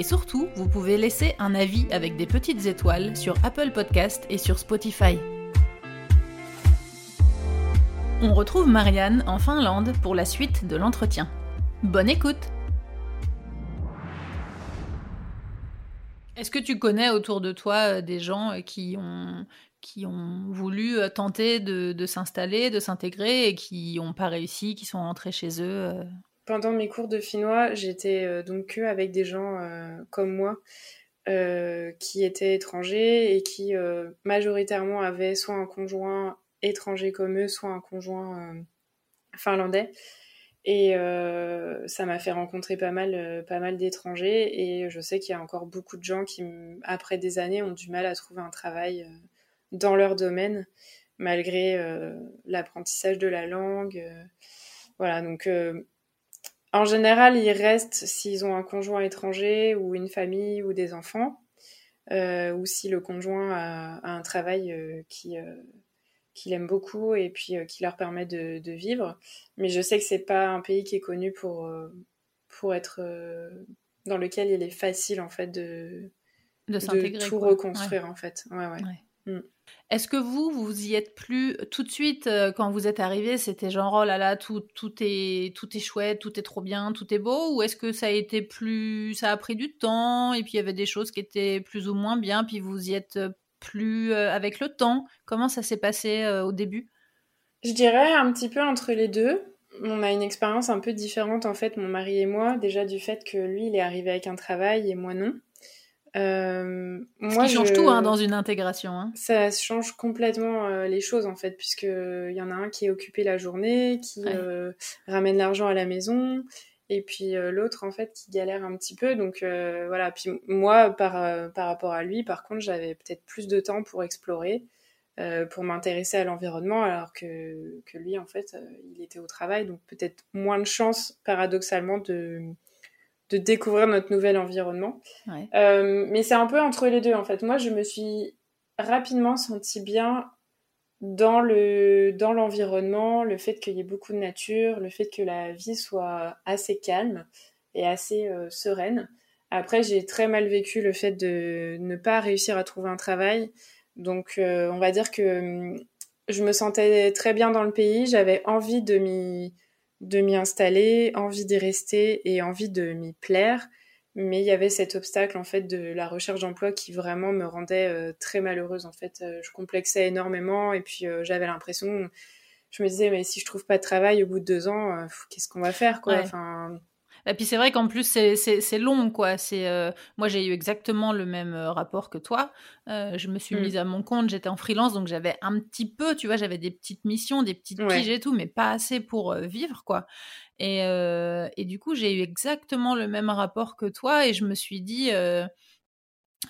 Et surtout, vous pouvez laisser un avis avec des petites étoiles sur Apple Podcast et sur Spotify. On retrouve Marianne en Finlande pour la suite de l'entretien. Bonne écoute Est-ce que tu connais autour de toi euh, des gens euh, qui ont, qui ont voulu euh, tenter de, de s'installer, de s'intégrer et qui n'ont pas réussi, qui sont rentrés chez eux pendant mes cours de finnois, j'étais euh, donc avec des gens euh, comme moi euh, qui étaient étrangers et qui majoritairement avaient soit un conjoint étranger comme eux, soit un conjoint finlandais. Et ça m'a fait rencontrer pas mal, pas mal d'étrangers. Et je sais qu'il y a encore beaucoup de gens qui, après des années, ont du mal à trouver un travail dans leur domaine, malgré l'apprentissage de la langue. voilà, donc en général, ils restent s'ils ont un conjoint étranger ou une famille ou des enfants, euh, ou si le conjoint a, un travail euh, qui euh, qu'il aime beaucoup et puis qui leur permet de, vivre. Mais je sais que c'est pas un pays qui est connu pour pour être dans lequel il est facile en fait de de, tout reconstruire en fait. Ouais, ouais. Mm. Est-ce que vous, vous y êtes plus tout de suite euh, quand vous êtes arrivé C'était genre oh là là, tout, tout, est, tout est chouette, tout est trop bien, tout est beau Ou est-ce que ça a été plus. Ça a pris du temps et puis il y avait des choses qui étaient plus ou moins bien, puis vous y êtes plus euh, avec le temps? Comment ça s'est passé euh, au début? Je dirais un petit peu entre les deux. On a une expérience un peu différente en fait, mon mari et moi, déjà du fait que lui, il est arrivé avec un travail et moi non. Euh, moi, qui change tout hein, dans une intégration. Hein. Ça change complètement euh, les choses en fait, puisque il y en a un qui est occupé la journée, qui euh, ramène l'argent à la maison, et puis euh, l'autre en fait qui galère un petit peu. Donc voilà. Puis moi, par par rapport à lui, par contre, j'avais peut-être plus de temps pour explorer, pour m'intéresser à l'environnement, alors que que lui en fait, il était au travail, donc peut-être moins de chance paradoxalement de de découvrir notre nouvel environnement. Euh, mais c'est un peu entre les deux en fait. Moi, je me suis rapidement sentie bien dans le dans l'environnement, le fait qu'il y ait beaucoup de nature, le fait que la vie soit assez calme et assez euh, sereine. Après, j'ai très mal vécu le fait de ne pas réussir à trouver un travail. Donc, euh, on va dire que hum, je me sentais très bien dans le pays. J'avais envie de m'y de m'y installer, envie d'y rester et envie de m'y plaire. Mais il y avait cet obstacle en fait de la recherche d'emploi qui vraiment me rendait euh, très malheureuse en fait. Euh, je complexais énormément et puis euh, j'avais l'impression, je me disais mais si je trouve pas de travail au bout de deux ans, qu'est-ce qu'on va faire quoi? Enfin, et puis c'est vrai qu'en plus c'est long quoi. C'est euh, moi j'ai eu exactement le même euh, rapport que toi. Euh, je me suis mmh. mise à mon compte, j'étais en freelance donc j'avais un petit peu, tu vois, j'avais des petites missions, des petites piges et tout, mais pas assez pour vivre quoi. Et, et du coup j'ai eu exactement le même rapport que toi et je me suis dit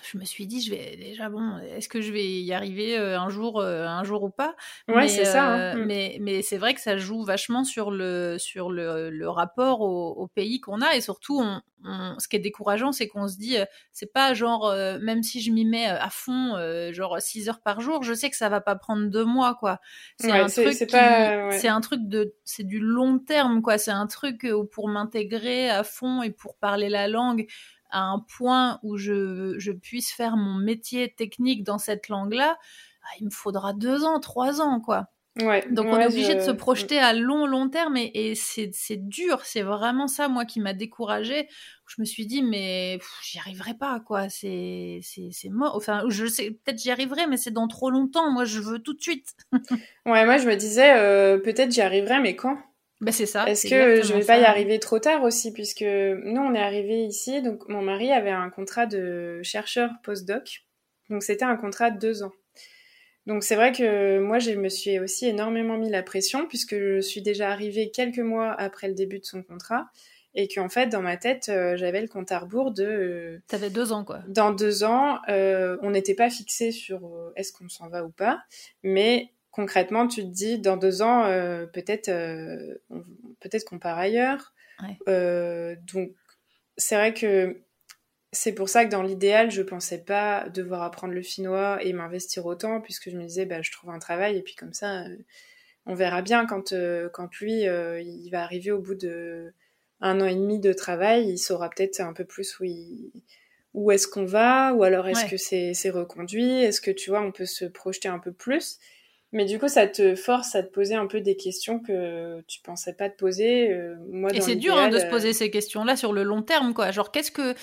je me suis dit, je vais déjà bon, est-ce que je vais y arriver euh, un jour, euh, un jour ou pas? Ouais, c'est ça. Hein. Euh, mm. Mais, mais c'est vrai que ça joue vachement sur le, sur le, le rapport au, pays qu'on a et surtout, on, ce qui est décourageant, c'est qu'on se dit, c'est pas genre, même si je m'y mets à fond, genre 6 heures par jour, je sais que ça va pas prendre deux mois, quoi. C'est un truc, c'est un truc de, c'est du long terme, quoi. C'est un truc où pour m'intégrer à fond et pour parler la langue à un point où je, je puisse faire mon métier technique dans cette langue-là, ah, il me faudra deux ans, trois ans, quoi. Ouais, Donc on est obligé de se projeter à long, long terme et, et c'est dur. C'est vraiment ça, moi, qui m'a découragée. Je me suis dit, mais j'y arriverai pas, quoi. C'est mort. Enfin, je sais, peut-être j'y arriverai, mais c'est dans trop longtemps. Moi, je veux tout de suite. ouais, moi, je me disais, euh, peut-être j'y arriverai, mais quand? Bah, c'est ça. Est-ce que je vais pas y arriver trop tard aussi, puisque nous, on est arrivé ici, donc mon mari avait un contrat de chercheur postdoc, donc c'était un contrat de deux ans. Donc c'est vrai que moi, je me suis aussi énormément mis la pression, puisque je suis déjà arrivée quelques mois après le début de son contrat, et qu'en fait dans ma tête j'avais le compte à rebours de. T'avais deux ans quoi. Dans deux ans, on n'était pas fixé sur est-ce qu'on s'en va ou pas, mais concrètement tu te dis dans deux ans peut-être peut-être qu'on part ailleurs. donc c'est vrai que c'est pour ça que dans l'idéal, je pensais pas devoir apprendre le finnois et m'investir autant, puisque je me disais, bah, je trouve un travail, et puis comme ça, euh, on verra bien quand, euh, quand lui, euh, il va arriver au bout de un an et demi de travail, il saura peut-être un peu plus où, où est-ce qu'on va, ou alors est-ce que c'est reconduit, est-ce que tu vois, on peut se projeter un peu plus. Mais du coup, ça te force à te poser un peu des questions que tu pensais pas te poser. Euh, moi, Et c'est dur hein, de se poser euh, ces questions-là sur le long terme, quoi. Genre, qu'est-ce que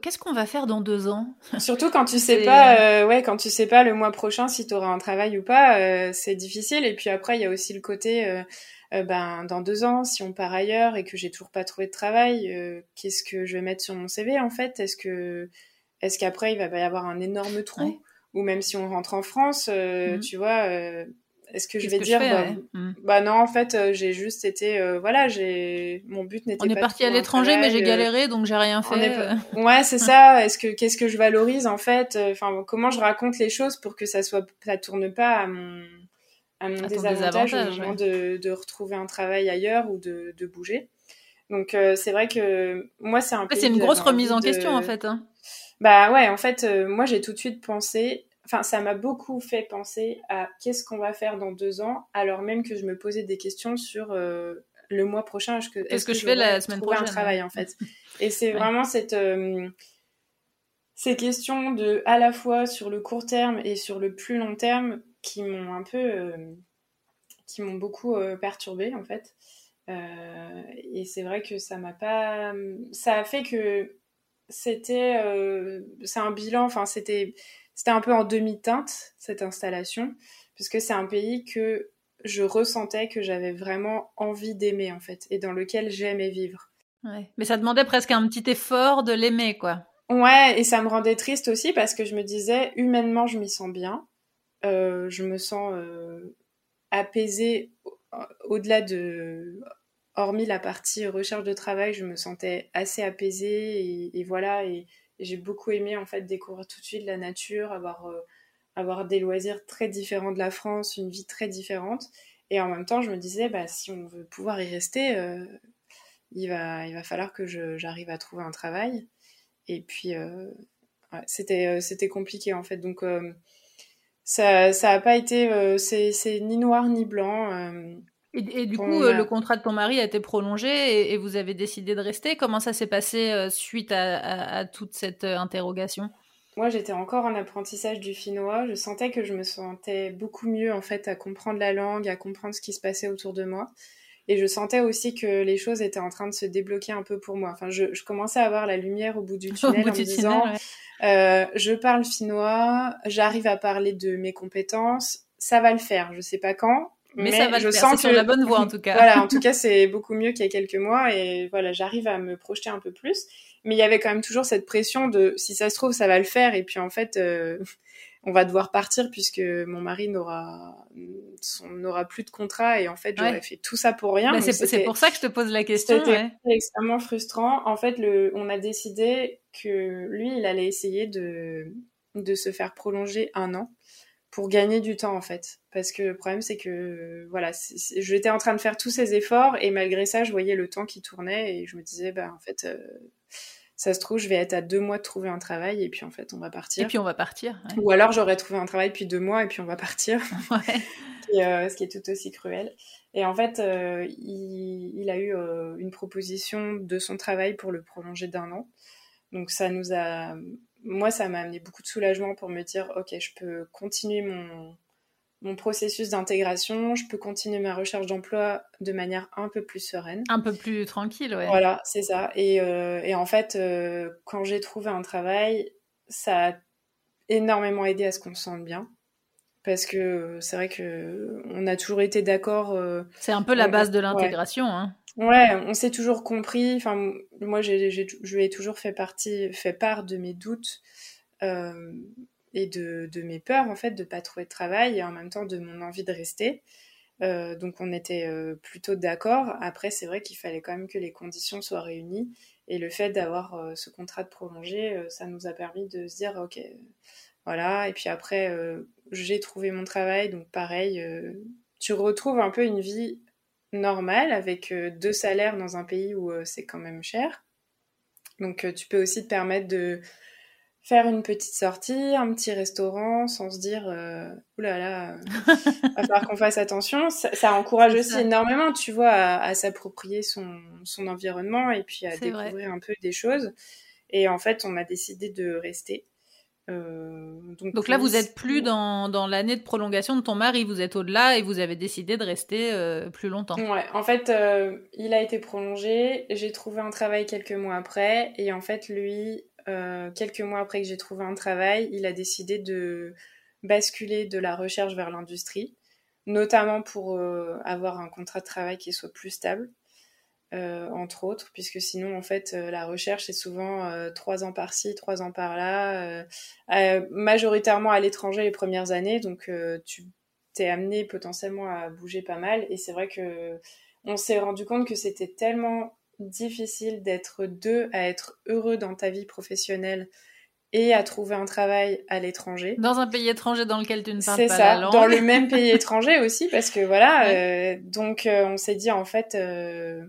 qu'est-ce qu'on va faire dans deux ans? Surtout quand tu sais pas, euh, ouais, quand tu sais pas le mois prochain si tu auras un travail ou pas, c'est difficile. Et puis après, il y a aussi le côté, ben, dans deux ans, si on part ailleurs et que j'ai toujours pas trouvé de travail, qu'est-ce que je vais mettre sur mon CV en fait? Est-ce que est-ce qu'après il va y avoir un énorme trou? Ou même si on rentre en France, euh, mhm. tu vois, euh, est-ce que je vais dire, bah, mhm. bah, non, en fait, euh, j'ai juste été, voilà, j'ai, mon but n'était pas. On est parti à l'étranger, mais j'ai galéré, donc j'ai rien fait. Ouais, c'est ça. Est-ce que, qu'est-ce que je valorise en fait Enfin, comment je raconte les choses pour que ça soit, ça tourne pas à mon, à mon désavantage au moment de, de, retrouver un travail ailleurs ou de, de bouger. Donc c'est vrai que moi c'est un peu. C'est une grosse remise en question en fait. Hein. Bah ouais, en fait, euh, moi j'ai tout de suite pensé, enfin ça m'a beaucoup fait penser à qu'est-ce qu'on va faire dans deux ans, alors même que je me posais des questions sur euh, le mois prochain. Est-ce que, est que, je, fais la semaine prochaine un travail en fait Et c'est vraiment cette euh, ces questions de à la fois sur le court terme et sur le plus long terme qui m'ont un peu qui m'ont beaucoup perturbée en fait. et c'est vrai que ça m'a pas ça a fait que c'était euh, c'est un bilan enfin c'était c'était un peu en demi-teinte cette installation puisque c'est un pays que je ressentais que j'avais vraiment envie d'aimer en fait et dans lequel j'aimais vivre. Mais ça demandait presque un petit effort de l'aimer quoi. Ouais, et ça me rendait triste aussi parce que je me disais humainement je m'y sens bien, euh, je me sens euh, apaisée au-delà de hormis la partie recherche de travail, je me sentais assez apaisée et, voilà. Et, j'ai beaucoup aimé en fait découvrir tout de suite la nature, avoir, euh, avoir des loisirs très différents de la France, une vie très différente. Et en même temps, je me disais, bah, si on veut pouvoir y rester, euh, il, va, il va falloir que j'arrive à trouver un travail. Et puis, euh, c'était, compliqué en fait. Donc, ça n'a pas été, c'est ni noir ni blanc. Et, du coup, euh, le contrat de ton mari a été prolongé et, vous avez décidé de rester. Comment ça s'est passé euh, suite à, toute cette euh, interrogation? Moi, j'étais encore en apprentissage du finnois. Je sentais que je me sentais beaucoup mieux en fait à comprendre la langue, à comprendre ce qui se passait autour de moi. Et je sentais aussi que les choses étaient en train de se débloquer un peu pour moi. Enfin, je, commençais à avoir la lumière au bout du tunnel en me disant, je parle finnois, j'arrive à parler de mes compétences, ça va le faire. Je sais pas quand, mais, ça va je sens que sur la bonne voie en tout cas. voilà, en tout cas, c'est beaucoup mieux qu'il y a quelques mois et voilà, j'arrive à me projeter un peu plus. Mais il y avait quand même toujours cette pression de si ça se trouve, ça va le faire et puis en fait, euh, on va devoir partir puisque mon mari n'aura n'aura plus de contrat et en fait, j'aurais fait tout ça pour rien. Bah, c'est pour ça que je te pose la question. C'était extrêmement frustrant. En fait, le, on a décidé que lui, il allait essayer de de se faire prolonger un an pour gagner du temps en fait. Parce que le problème c'est que voilà, j'étais en train de faire tous ces efforts et malgré ça, je voyais le temps qui tournait et je me disais bah en fait euh, ça se trouve je vais être à deux mois de trouver un travail et puis en fait on va partir. Et puis on va partir. Ou alors j'aurais trouvé un travail depuis deux mois et puis on va partir. Ouais. et, euh, ce qui est tout aussi cruel. Et en fait, euh, il, il, a eu une proposition de son travail pour le prolonger d'un an. Donc ça nous a moi, ça m'a amené beaucoup de soulagement pour me dire, ok, je peux continuer mon, mon processus d'intégration, je peux continuer ma recherche d'emploi de manière un peu plus sereine. Un peu plus tranquille, ouais. Voilà, c'est ça. Et, euh, et, en fait, euh, quand j'ai trouvé un travail, ça a énormément aidé à ce qu'on se sente bien. Parce que c'est vrai que on a toujours été d'accord. Euh, c'est un peu la base de l'intégration, hein. Ouais, on s'est toujours compris. Enfin, moi, j'ai, je lui ai toujours fait partie, fait part de mes doutes euh, et de, mes peurs, en fait, de pas trouver de travail et en même temps de mon envie de rester. donc on était plutôt d'accord. Après, c'est vrai qu'il fallait quand même que les conditions soient réunies. Et le fait d'avoir ce contrat de prolongé, ça nous a permis de se dire, ok, voilà. Et puis après, j'ai trouvé mon travail, donc pareil, tu retrouves un peu une vie normale avec deux salaires dans un pays où c'est quand même cher. Donc tu peux aussi te permettre de faire une petite sortie, un petit restaurant, sans se dire euh, oulala, va falloir qu'on fasse attention. Ça, encourage aussi énormément, tu vois, à, s'approprier son, son, environnement et puis à découvrir un peu des choses. Et en fait, on a décidé de rester. Euh, donc, là, vous êtes plus dans, dans l'année de prolongation de ton mari, vous êtes au-delà et vous avez décidé de rester euh, plus longtemps. Ouais, en fait, euh, il a été prolongé, j'ai trouvé un travail quelques mois après. Et en fait, lui, euh, quelques mois après que j'ai trouvé un travail, il a décidé de basculer de la recherche vers l'industrie, notamment pour euh, avoir un contrat de travail qui soit plus stable, euh, entre autres, puisque sinon, en fait, la recherche, c'est souvent trois ans par-ci, trois ans par-là, majoritairement à l'étranger les premières années, donc tu t'es amené potentiellement à bouger pas mal, et c'est vrai que on s'est rendu compte que c'était tellement difficile d'être deux à être heureux dans ta vie professionnelle et à trouver un travail à l'étranger. Dans un pays étranger dans lequel tu ne parles pas la langue. Dans le même pays étranger aussi, parce que voilà. Euh, donc euh, on s'est dit en fait, euh,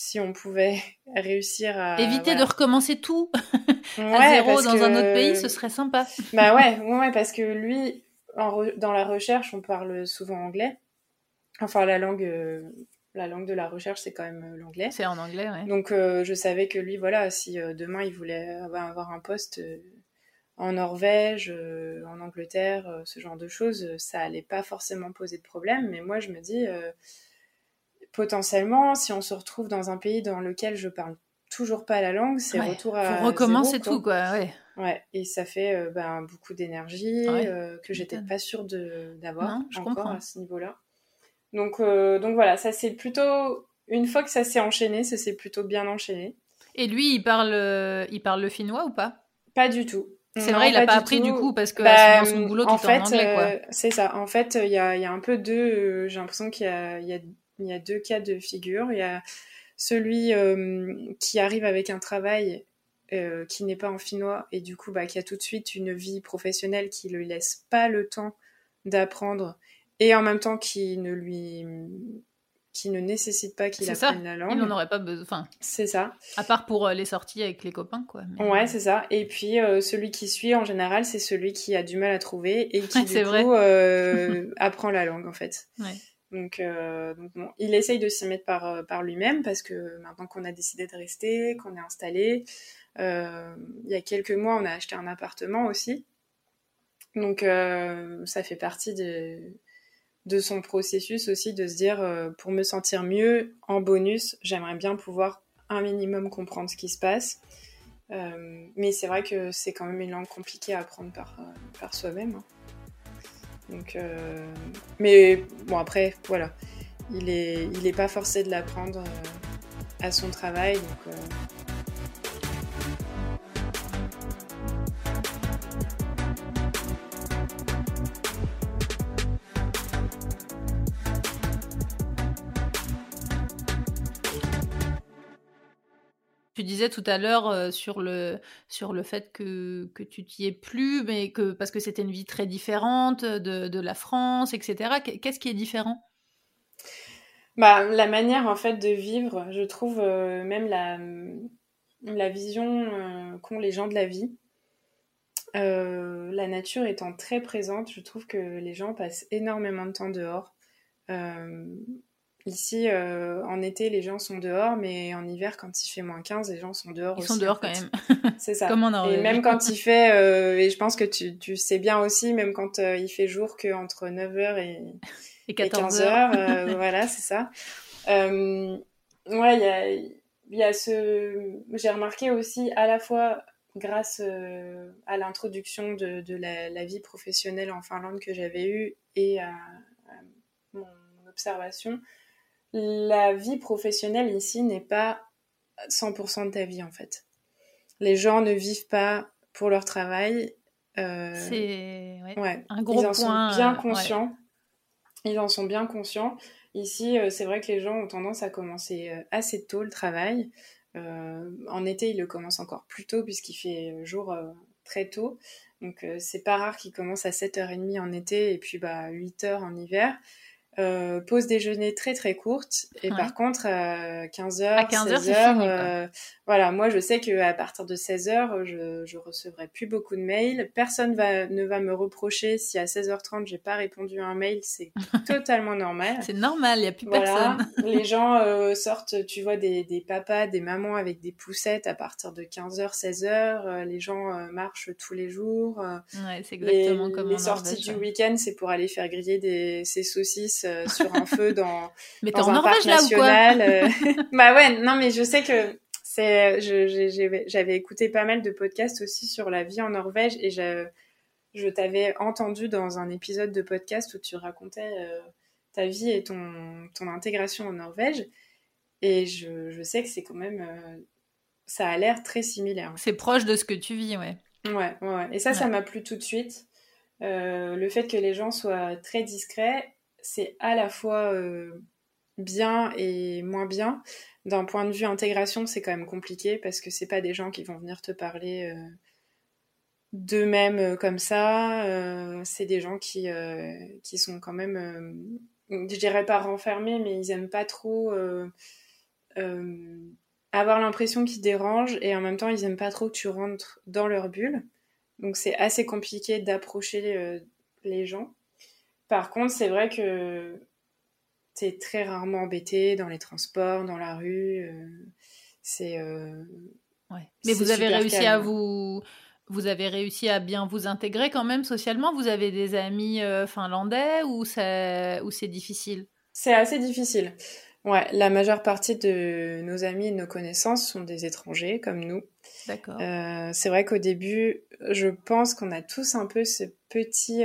si on pouvait réussir à éviter de recommencer tout à zéro dans un autre pays, ce serait sympa. bah ouais, ouais, parce que lui, dans la recherche, on parle souvent anglais. Enfin, la langue la langue de la recherche, c'est quand même euh, l'anglais. C'est en anglais, oui. Donc, euh, je savais que lui, voilà, si euh, demain il voulait avoir un poste en Norvège, en Angleterre, ce genre de choses, ça allait pas forcément poser de problème. Mais moi, je me dis, potentiellement, si on se retrouve dans un pays dans lequel je parle toujours pas la langue, c'est retour à. Faut recommencer tout, quoi, ouais. Ouais, et ça fait ben, beaucoup d'énergie que j'étais pas sûre d'avoir encore à ce niveau-là. Donc, euh, donc voilà, ça c'est plutôt une fois que ça s'est enchaîné, ça s'est plutôt bien enchaîné. Et lui, il parle, euh, il parle le finnois ou pas? Pas du tout. C'est vrai, il a pas appris du coup parce que bah, dans son boulot en, fait, en anglais. Euh, c'est ça. En fait, il y a, y a, un peu deux. J'ai l'impression qu'il y a, y, a, y a deux cas de figure. Il y a celui qui arrive avec un travail qui n'est pas en finnois et du coup bah, qui a tout de suite une vie professionnelle qui ne lui laisse pas le temps d'apprendre et en même temps qui ne lui qui ne nécessite pas qu'il apprenne la langue. Il n'en aurait pas besoin. c'est ça. À part pour euh, les sorties avec les copains, quoi. Ouais, c'est ça. Et puis euh, celui qui suit en général, c'est celui qui a du mal à trouver et qui du coup euh, apprend la langue en fait. Ouais. Donc, bon, il essaye de s'y mettre par, par lui-même parce que maintenant qu'on a décidé de rester, qu'on est installé, il y a quelques mois, on a acheté un appartement aussi. Donc ça fait partie de son processus aussi de se dire euh, pour me sentir mieux en bonus j'aimerais bien pouvoir un minimum comprendre ce qui se passe euh, mais c'est vrai que c'est quand même une langue compliquée à apprendre par, euh, par soi-même hein. Donc mais bon après voilà. Il est il est pas forcé de l'apprendre à son travail donc disais tout à l'heure euh, sur, le, sur le fait que, que tu t'y es plus, mais que parce que c'était une vie très différente de, de la France, etc. Qu'est-ce qui est différent? Bah, La manière en fait de vivre, je trouve euh, même la, la vision euh, qu'ont les gens de la vie. la nature étant très présente, je trouve que les gens passent énormément de temps dehors. Ici, euh, en été, les gens sont dehors, mais en hiver, quand il fait moins 15, les gens sont dehors Ils aussi. sont dehors quand même. C'est ça. Comme en Et même quand il fait, euh, et je pense que tu, tu, sais bien aussi, même quand euh, il fait jour qu'entre 9h et, et 14h. 15h, voilà, c'est ça. ouais, il y a, y a ce... J'ai remarqué aussi, à la fois grâce à l'introduction de, de la, la, vie professionnelle en Finlande que j'avais eue et à, à mon observation, la vie professionnelle ici n'est pas 100% de ta vie en fait. Les gens ne vivent pas pour leur travail. Euh, c'est ouais. un gros Ils en point, sont bien conscients. ils en sont bien conscients. Ici, c'est vrai que les gens ont tendance à commencer assez tôt le travail. en été, ils le commencent encore plus tôt puisqu'il fait jour très tôt. Donc c'est pas rare qu'ils commencent à 7h30 en été et puis bah 8h en hiver. Euh, pause déjeuner très très courte. Et par contre euh, 15h, à 15h 16h euh, voilà. Moi je sais que à partir de 16h je, je recevrai plus beaucoup de mails. Personne va ne va me reprocher si à 16h30 j'ai pas répondu à un mail. C'est totalement normal. C'est normal il y a plus voilà. personne. Les gens euh, sortent tu vois des, des papas des mamans avec des poussettes à partir de 15h 16h les gens marchent tous les jours. Ouais, c'est exactement les, comme les sorties du week-end c'est pour aller faire griller des ces saucisses euh, sur un feu dans, mais dans un en parc national. Euh. bah ouais, non mais je sais que c'est, j'avais écouté pas mal de podcasts aussi sur la vie en Norvège et je, je t'avais entendu dans un épisode de podcast où tu racontais euh, ta vie et ton, ton intégration en Norvège et je, je sais que c'est quand même ça a l'air très similaire. C'est proche de ce que tu vis, ouais. Ouais, ouais. Et ça, ça m'a plu tout de suite. le fait que les gens soient très discrets c'est à la fois euh, bien et moins bien. D'un point de vue intégration, c'est quand même compliqué parce que c'est pas des gens qui vont venir te parler euh, d'eux-mêmes euh, comme ça. c'est des gens qui, qui sont quand même, je dirais pas renfermés, mais ils aiment pas trop avoir l'impression qu'ils dérangent et en même temps ils aiment pas trop que tu rentres dans leur bulle. Donc c'est assez compliqué d'approcher les gens. Par contre, c'est vrai que c'est très rarement embêté dans les transports, dans la rue. Euh, c'est. Euh, ouais. Mais vous avez réussi à vous. Vous avez réussi à bien vous intégrer quand même socialement Vous avez des amis euh, finlandais ou c'est, ou c'est difficile? C'est assez difficile. Ouais, la majeure partie de nos amis et de nos connaissances sont des étrangers comme nous. D'accord. c'est vrai qu'au début, je pense qu'on a tous un peu ce petit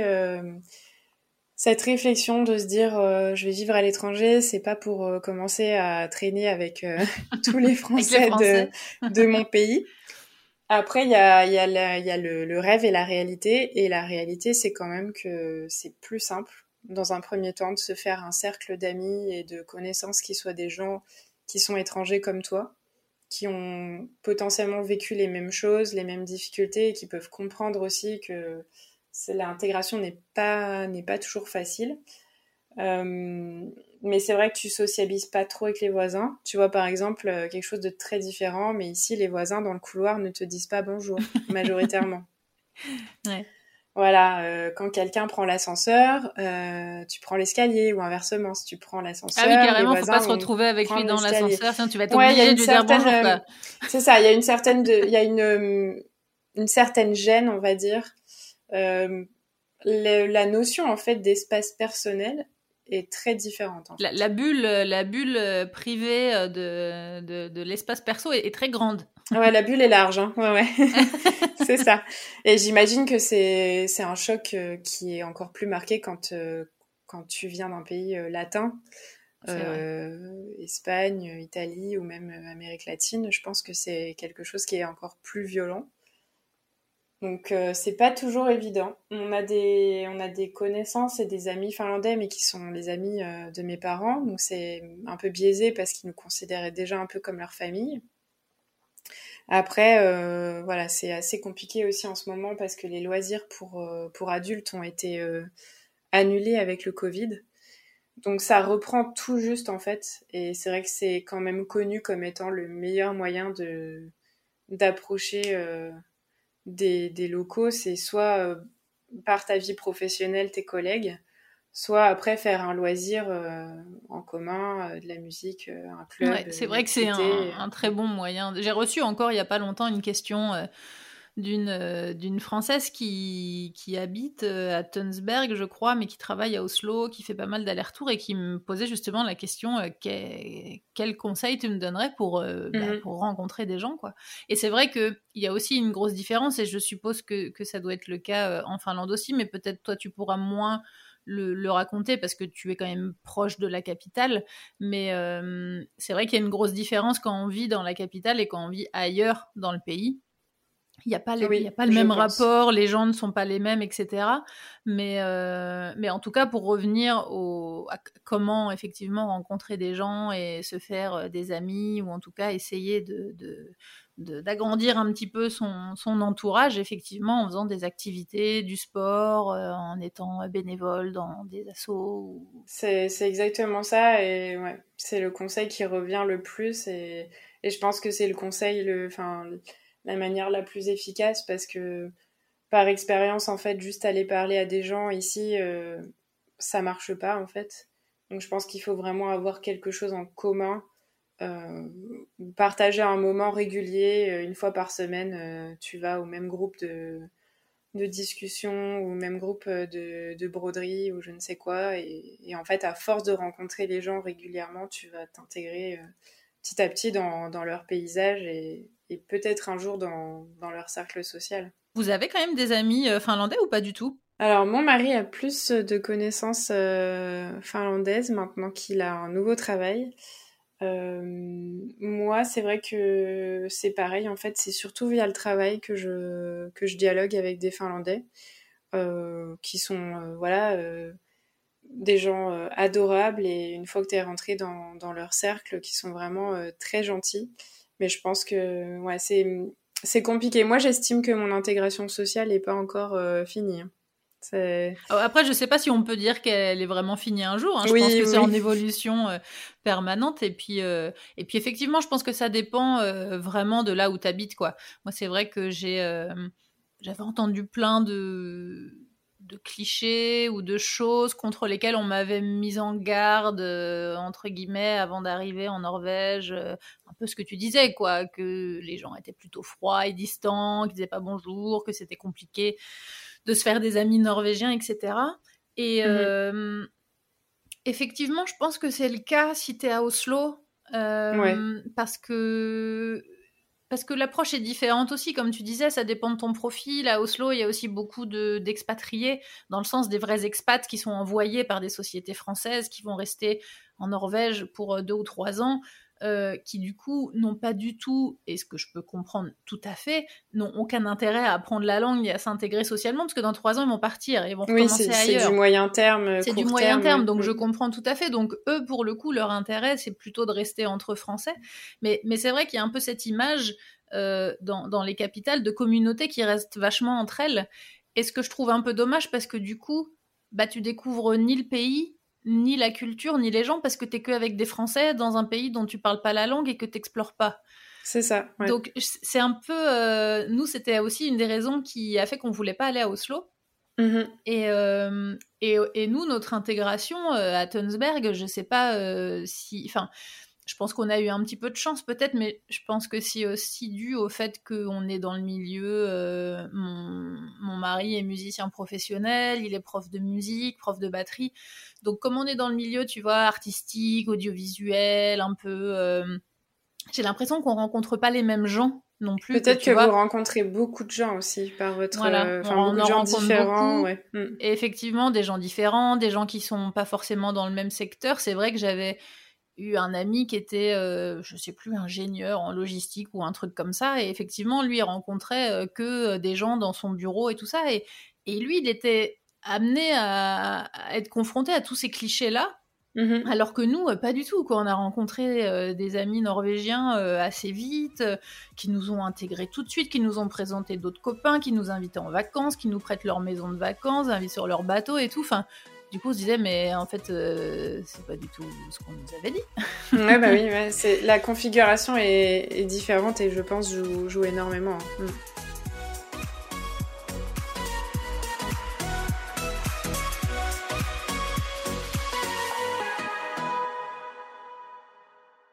cette réflexion de se dire euh, je vais vivre à l'étranger, c'est pas pour euh, commencer à traîner avec euh, tous les Français, De, de, mon pays. Après, il y a, y a, y a le, le, rêve et la réalité. Et la réalité, c'est quand même que c'est plus simple, dans un premier temps, de se faire un cercle d'amis et de connaissances qui soient des gens qui sont étrangers comme toi, qui ont potentiellement vécu les mêmes choses, les mêmes difficultés et qui peuvent comprendre aussi que l'intégration n'est pas, n'est pas toujours facile. Euh, mais c'est vrai que tu sociabilises pas trop avec les voisins. Tu vois, par exemple, euh, quelque chose de très différent, mais ici, les voisins dans le couloir ne te disent pas bonjour, majoritairement. ouais. Voilà, euh, quand quelqu'un prend l'ascenseur, tu prends l'escalier ou inversement, si tu prends l'ascenseur. Ah oui, carrément, faut pas se retrouver avec lui dans l'ascenseur, sinon tu vas t'oublier ouais, de lui dire bonjour. C'est ça, il y a une certaine, il y a une, une certaine gêne, on va dire, euh, la notion en fait d'espace personnel est très différente. la, bulle, la bulle euh, privée euh, de, de, de l'espace perso est, très grande. Ouais, la bulle est large, hein. ouais, ouais. c'est ça. Et j'imagine que c'est, c'est un choc qui est encore plus marqué quand, quand tu viens d'un pays latin, Espagne, Italie ou même Amérique latine. Je pense que c'est quelque chose qui est encore plus violent. Donc euh, c'est pas toujours évident. On a des on a des connaissances et des amis finlandais mais qui sont les amis euh, de mes parents, donc c'est un peu biaisé parce qu'ils nous considéraient déjà un peu comme leur famille. Après euh, voilà, c'est assez compliqué aussi en ce moment parce que les loisirs pour pour adultes ont été annulés avec le Covid. Donc ça reprend tout juste en fait et c'est vrai que c'est quand même connu comme étant le meilleur moyen de d'approcher des, locaux, c'est soit euh, par ta vie professionnelle, tes collègues, soit après faire un loisir euh, en commun, euh, de la musique, un club. c'est vrai que c'est un, un, très bon moyen. J'ai reçu encore il n'y a pas longtemps une question d'une euh, d'une française qui, qui habite euh, à Tunsberg, je crois, mais qui travaille à Oslo, qui fait pas mal d'allers-retours et qui me posait justement la question euh, quel, conseil tu me donnerais pour, bah, mhm. pour rencontrer des gens quoi. Et c'est vrai qu'il y a aussi une grosse différence et je suppose que, que ça doit être le cas en Finlande aussi, mais peut-être toi tu pourras moins le, le, raconter parce que tu es quand même proche de la capitale. Mais c'est vrai qu'il y a une grosse différence quand on vit dans la capitale et quand on vit ailleurs dans le pays. Il n'y a pas, a pas le même rapport, les gens ne sont pas les mêmes, etc. Mais, euh, mais en tout cas, pour revenir au, à comment effectivement rencontrer des gens et se faire euh, des amis, ou en tout cas essayer de, d'agrandir un petit peu son, son, entourage, effectivement, en faisant des activités, du sport, euh, en étant bénévole dans des assos. C'est, c'est exactement ça, et ouais, c'est le conseil qui revient le plus, et, et je pense que c'est le conseil, le, enfin, la manière la plus efficace parce que par expérience, en fait, juste aller parler à des gens ici, euh, ça marche pas, en fait. Donc je pense qu'il faut vraiment avoir quelque chose en commun, euh, partager un moment régulier, euh, une fois par semaine, tu vas au même groupe de, de discussion au même groupe de, de, broderie ou je ne sais quoi. Et, et, en fait, à force de rencontrer les gens régulièrement, tu vas t'intégrer petit à petit dans, dans leur paysage et, et peut-être un jour dans, dans, leur cercle social. Vous avez quand même des amis euh, finlandais ou pas du tout? Alors mon mari a plus de connaissances euh, finlandaises maintenant qu'il a un nouveau travail. Euh, moi, c'est vrai que c'est pareil. En fait, c'est surtout via le travail que je que je dialogue avec des Finlandais euh, qui sont voilà des gens adorables et une fois que tu es rentré dans, dans, leur cercle, qui sont vraiment très gentils. Mais je pense que ouais, c'est, c'est compliqué. Moi, j'estime que mon intégration sociale n'est pas encore euh, finie. C'est... Après, je ne sais pas si on peut dire qu'elle est vraiment finie un jour. Hein. Je pense que c'est en évolution euh, permanente. Et puis, euh, et puis, effectivement, je pense que ça dépend vraiment de là où tu habites. Quoi. Moi, c'est vrai que j'ai, j'avais entendu plein de de clichés ou de choses contre lesquelles on m'avait mis en garde, euh, entre guillemets, avant d'arriver en Norvège. Euh, un peu ce que tu disais, quoi, que les gens étaient plutôt froids et distants, qu'ils disaient pas bonjour, que c'était compliqué de se faire des amis norvégiens, etc. Et mhm. euh, effectivement, je pense que c'est le cas si tu es à Oslo. Parce que parce que l'approche est différente aussi, comme tu disais, ça dépend de ton profil. À Oslo, il y a aussi beaucoup d'expatriés, dans le sens des vrais expats qui sont envoyés par des sociétés françaises, qui vont rester en Norvège pour euh, deux ou trois ans, euh, qui du coup n'ont pas du tout, et ce que je peux comprendre tout à fait, n'ont aucun intérêt à apprendre la langue et à s'intégrer socialement, parce que dans trois ans, ils vont partir, ils vont recommencer ailleurs. C'est du moyen terme. C'est du moyen terme, donc je comprends tout à fait. Donc eux, pour le coup, leur intérêt, c'est plutôt de rester entre Français. Mais, mais c'est vrai qu'il y a un peu cette image euh, dans, dans, les capitales de communautés qui restent vachement entre elles. Et ce que je trouve un peu dommage, parce que du coup, bah, tu découvres ni le pays, ni la culture, ni les gens, parce que t'es que avec des Français dans un pays dont tu parles pas la langue et que t'explores pas. C'est ça. Donc c'est un peu, euh, nous c'était aussi une des raisons qui a fait qu'on voulait pas aller à Oslo. Mm-hmm. Et, euh, et, et, nous, notre intégration à Tunsberg, je sais pas si, enfin, je pense qu'on a eu un petit peu de chance peut-être, mais je pense que c'est aussi dû au fait qu'on est dans le milieu. Euh, mon, mon, mari est musicien professionnel, il est prof de musique, prof de batterie. Donc comme on est dans le milieu, tu vois, artistique, audiovisuel, un peu... Euh, j'ai l'impression qu'on rencontre pas les mêmes gens non plus. Peut-être que, vous rencontrez beaucoup de gens aussi par votre... Voilà, euh, on beaucoup de gens différents. Ouais. Mm. Et effectivement, des gens différents, des gens qui sont pas forcément dans le même secteur. C'est vrai que j'avais eu un ami qui était, euh, je sais plus, ingénieur en logistique ou un truc comme ça, et effectivement, lui, il rencontrait euh, que euh, des gens dans son bureau et tout ça, et, et lui, il était amené à, être confronté à tous ces clichés-là, mmh alors que nous, pas du tout. Quoi. On a rencontré des amis norvégiens assez vite, qui nous ont intégrés tout de suite, qui nous ont présenté d'autres copains, qui nous invitent en vacances, qui nous prêtent leur maison de vacances, invitent sur leur bateau et tout. Enfin, du coup, on se disait, mais en fait, euh, c'est pas du tout ce qu'on nous avait dit. ouais, bah oui, c'est... la configuration est... différente et je pense joue, joue énormément. Hein. Mm.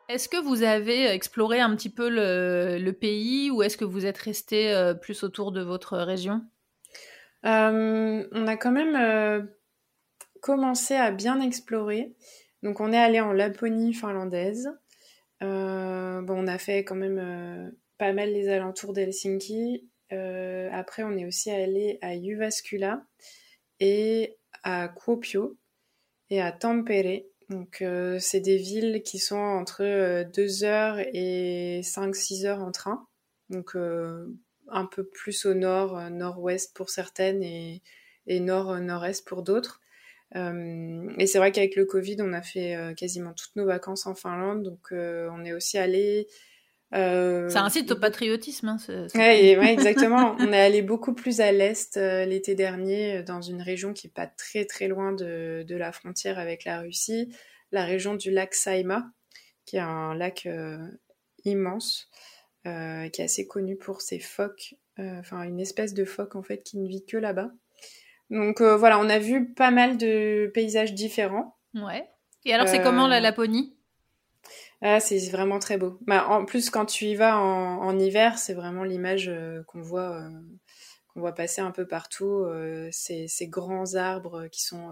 Est-ce que vous avez exploré un petit peu le, pays ou est-ce que vous êtes resté euh, plus autour de votre région? Euh, On a quand même commencé à bien explorer. Donc on est allé en Laponie finlandaise. Euh, bon, on a fait quand même euh, pas mal les alentours d'Helsinki. Euh, après, on est aussi allé à Jyväskylä et à Kuopio et à Tampere. Donc, c'est des villes qui sont entre 2 heures et 5-6 heures en train. Donc, un peu plus au nord, nord-ouest pour certaines et, et nord-nord-est pour d'autres. Et c'est vrai qu'avec le Covid, on a fait quasiment toutes nos vacances en Finlande, donc on est aussi allé euh, ça incite au patriotisme. Hein, Oui, ouais, exactement. on est allé beaucoup plus à l'est euh, l'été dernier, euh, dans une région qui est pas très très loin de, de, la frontière avec la Russie, la région du lac Saïma, qui est un lac immense, qui est assez connu pour ses phoques, enfin une espèce de phoque en fait qui ne vit que là-bas. Donc voilà, on a vu pas mal de paysages différents. Ouais. Et alors, c'est comment la Laponie? Ah, c'est vraiment très beau. Bah, en plus, quand tu y vas en, hiver, c'est vraiment l'image euh, qu'on voit, euh, qu'on voit passer un peu partout. Euh, ces, grands arbres qui sont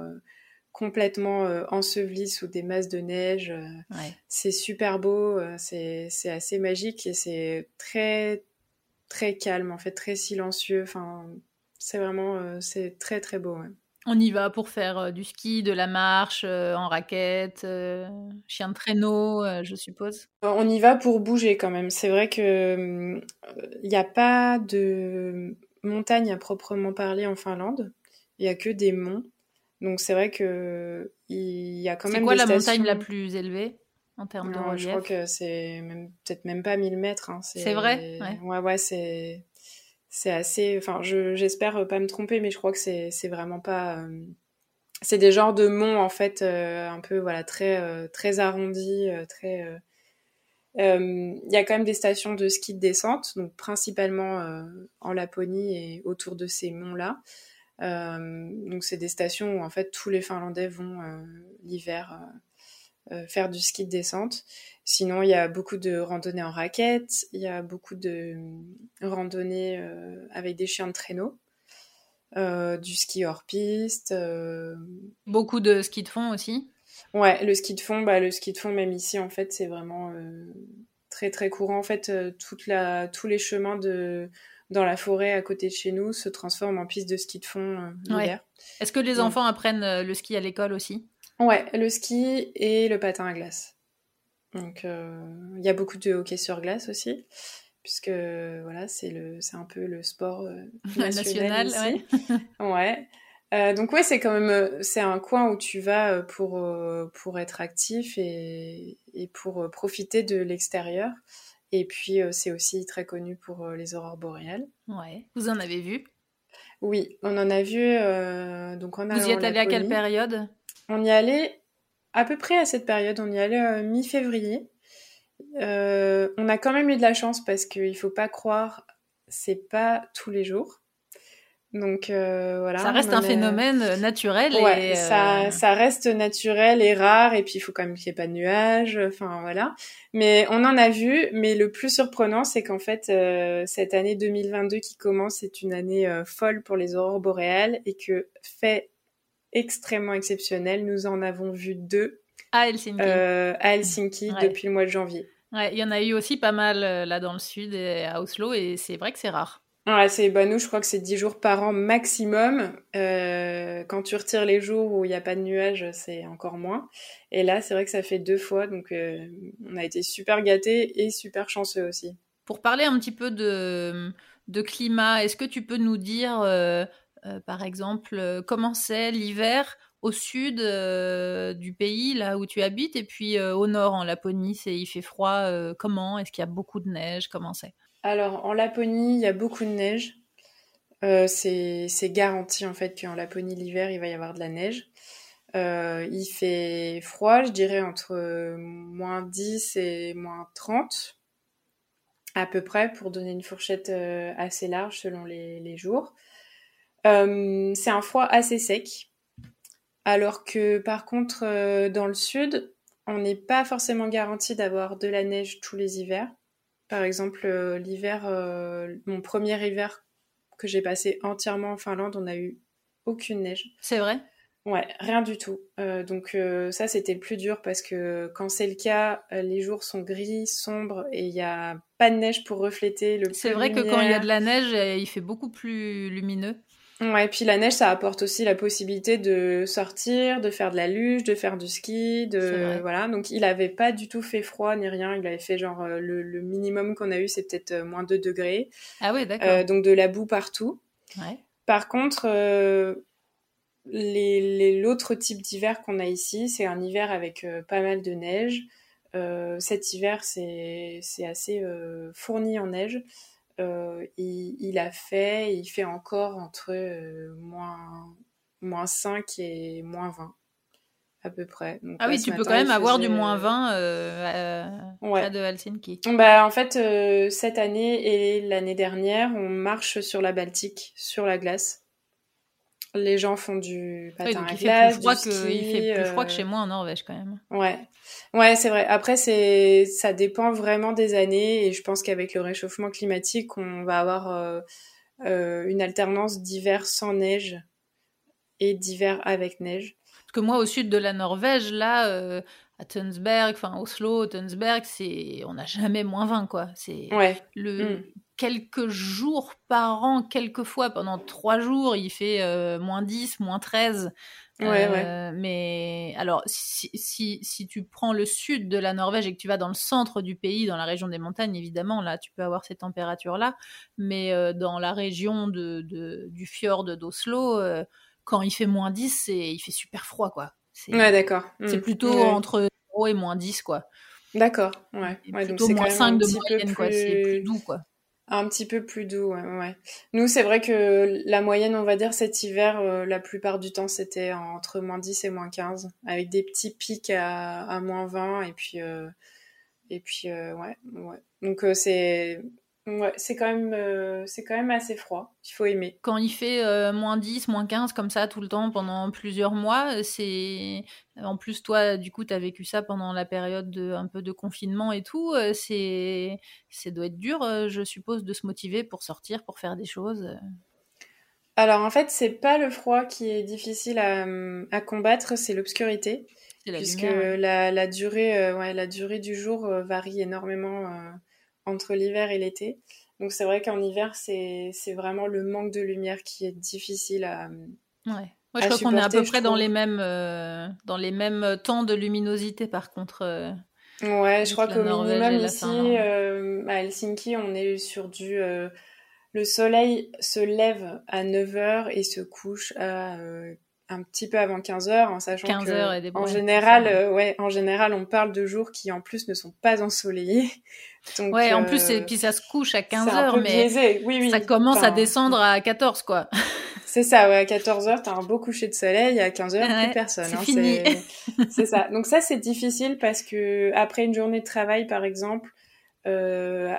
complètement ensevelis sous des masses de neige. C'est super beau, c'est assez magique et c'est très très calme en fait, très silencieux. Enfin, c'est vraiment c'est très très beau. On y va pour faire euh, du ski, de la marche, euh, en raquette, euh, chien de traîneau, je suppose. On y va pour bouger quand même. C'est vrai que il n'y a pas de montagne à proprement parler en Finlande. Il y a que des monts. Donc c'est vrai que il y a quand même. C'est quoi la montagne la plus élevée en termes de relief Je crois que c'est peut-être même pas 1000 mètres. Hein. C'est vrai? Ouais, ouais, ouais c'est c'est assez. Enfin, j'espère pas me tromper, mais je crois que c'est vraiment pas. Euh, c'est des genres de monts en fait, euh, un peu voilà très euh, très arrondis, très. Il y a quand même des stations de ski de descente, donc principalement en Laponie et autour de ces monts-là. donc c'est des stations où en fait tous les Finlandais vont l'hiver faire du ski de descente. Sinon, il y a beaucoup de randonnées en raquettes, il y a beaucoup de randonnées euh, avec des chiens de traîneau, euh, du ski hors piste. Euh. Beaucoup de ski de fond aussi Ouais, le ski de fond, bah, le ski de fond, même ici, en fait, c'est vraiment très très courant. En fait, toute la, tous les chemins de, dans la forêt à côté de chez nous se transforment en piste de ski de fond l'hiver. Est-ce que les enfants apprennent le ski à l'école aussi? Ouais, le ski et le patin à glace. Donc euh, il y a beaucoup de hockey sur glace aussi, puisque voilà, c'est un peu le sport euh, national, ici. ouais. Euh, donc ouais, c'est quand même c'est un coin où tu vas pour pour être actif et, et pour profiter de l'extérieur. Et puis c'est aussi très connu pour les aurores boréales. Ouais. Vous en avez vu? Oui, on en a vu. donc on a. Vous y êtes allé à quelle période? On y allait à peu près à cette période, on y allait euh, mi-février. Euh, on a quand même eu de la chance parce qu'il faut pas croire, c'est pas tous les jours. Donc euh, voilà. Ça reste un phénomène naturel. Ouais, ça, ça reste naturel et rare. Et puis il faut quand même qu'il n'y ait pas de nuages. Enfin voilà. Mais on en a vu. Mais le plus surprenant, c'est qu'en fait cette année 2022 qui commence, c'est une année folle pour les aurores boréales et que fait extrêmement exceptionnels. Nous en avons vu deux à Helsinki, euh, à Helsinki depuis le mois de janvier. Ouais, il y en a eu aussi pas mal euh, là dans le sud et à Oslo et c'est vrai que c'est rare. Ouais, c'est bah nous je crois que c'est 10 jours par an maximum. Euh, quand tu retires les jours où il n'y a pas de nuages, c'est encore moins. Et là, c'est vrai que ça fait deux fois, donc on a été super gâtés et super chanceux aussi. Pour parler un petit peu de, climat, est-ce que tu peux nous dire euh, par exemple, euh, comment c'est l'hiver au sud euh, du pays, là où tu habites, et puis au nord, en Laponie, il fait froid. comment? Est-ce qu'il y a beaucoup de neige? Comment c'est? Alors, en Laponie, il y a beaucoup de neige. c'est, garanti, en fait, qu'en Laponie, l'hiver, il va y avoir de la neige. il fait froid, je dirais, entre moins 10 et moins 30 à peu près pour donner une fourchette assez large selon les jours. Euh, c'est un froid assez sec. Alors que par contre, euh, dans le sud, on n'est pas forcément garanti d'avoir de la neige tous les hivers. Par exemple, euh, l'hiver, mon premier hiver que j'ai passé entièrement en Finlande, on n'a eu aucune neige. C'est vrai? Ouais, rien du tout. donc ça, c'était le plus dur parce que quand c'est le cas, les jours sont gris, sombres et il n'y a pas de neige pour refléter le. C'est vrai que quand il y a de la neige, il fait beaucoup plus lumineux. Ouais, puis la neige, ça apporte aussi la possibilité de sortir, de faire de la luge, de faire du ski, de voilà. Donc il avait pas du tout fait froid ni rien. Il avait fait genre euh, le, minimum qu'on a eu, c'est peut-être euh, moins 2 degrés. Ah oui, d'accord. Euh, donc de la boue partout. Ouais. Par contre, les l'autre type d'hiver qu'on a ici, c'est un hiver avec pas mal de neige. cet hiver, c'est c'est assez fourni en neige. Euh, il, a fait, il fait encore entre euh, moins, moins 5 et moins 20 à peu près. ah oui, tu peux quand même avoir du moins 20 euh, à, de Helsinki. Bah, en fait, cette année et l'année dernière, on marche sur la Baltique, sur la glace. Les gens font du patin à glace, du ski. il fait plus froid que chez moi en Norvège quand même. Ouais, ouais, c'est vrai. Après, c'est ça dépend vraiment des années et je pense qu'avec le réchauffement climatique, on va avoir euh, euh, une alternance d'hiver sans neige et d'hiver avec neige. Parce que moi, au sud de la Norvège, là, euh, à Tunsberg, enfin Oslo, Tunsberg, c'est on n'a jamais moins 20 quoi. C'est ouais. le mm quelques jours par an, quelques fois pendant trois jours, il fait euh, moins 10, moins 13. Ouais, ouais. Euh, mais alors, si, si, si, tu prends le sud de la Norvège et que tu vas dans le centre du pays, dans la région des montagnes, évidemment, là, tu peux avoir ces températures-là. Mais euh, dans la région de, de du fjord d'Oslo, quand il fait moins 10, il fait super froid, quoi. Ouais, d'accord. C'est hmm. plutôt entre 0 et moins 10, quoi. D'accord, ouais. ouais plutôt donc moins 5 de moyenne, quoi. C'est plus doux, quoi. Un petit peu plus doux, ouais. ouais. Nous, c'est vrai que la moyenne, on va dire, cet hiver, euh, la plupart du temps, c'était entre moins 10 et moins 15, avec des petits pics à, moins 20, et puis, euh, et puis euh, ouais. Donc, c'est Ouais, c'est quand même euh, c'est quand même assez froid. Il faut aimer. Quand il fait euh, moins 10, moins 15 comme ça tout le temps pendant plusieurs mois, c'est en plus toi du coup tu as vécu ça pendant la période de un peu de confinement et tout, euh, c'est ça doit être dur je suppose de se motiver pour sortir, pour faire des choses. Alors en fait, c'est pas le froid qui est difficile à, à combattre, c'est l'obscurité. Puisque la, la, durée ouais, la durée du jour varie énormément entre l'hiver et l'été. Donc c'est vrai qu'en hiver, c'est vraiment le manque de lumière qui est difficile à... Ouais. Moi, je crois qu'on est à peu près dans les, mêmes, euh, dans les mêmes temps de luminosité, par contre. Euh, ouais, je crois qu'au minimum ici, euh, à Helsinki, on est sur du... le soleil se lève à 9h et se couche à un petit peu avant 15 h en sachant 15 heures et des en général, euh, ouais, en général, on parle de jours qui en plus ne sont pas ensoleillés. Donc, ouais, en plus, et puis ça se couche à 15 heures, mais oui, oui. ça commence à descendre à 14, quoi. C'est ça, ouais, à 14 heures, t'as un beau coucher de soleil, à 15 heures, plus personne. C'est hein, fini. C'est ça. Donc ça, c'est difficile parce que après une journée de travail, par exemple, euh,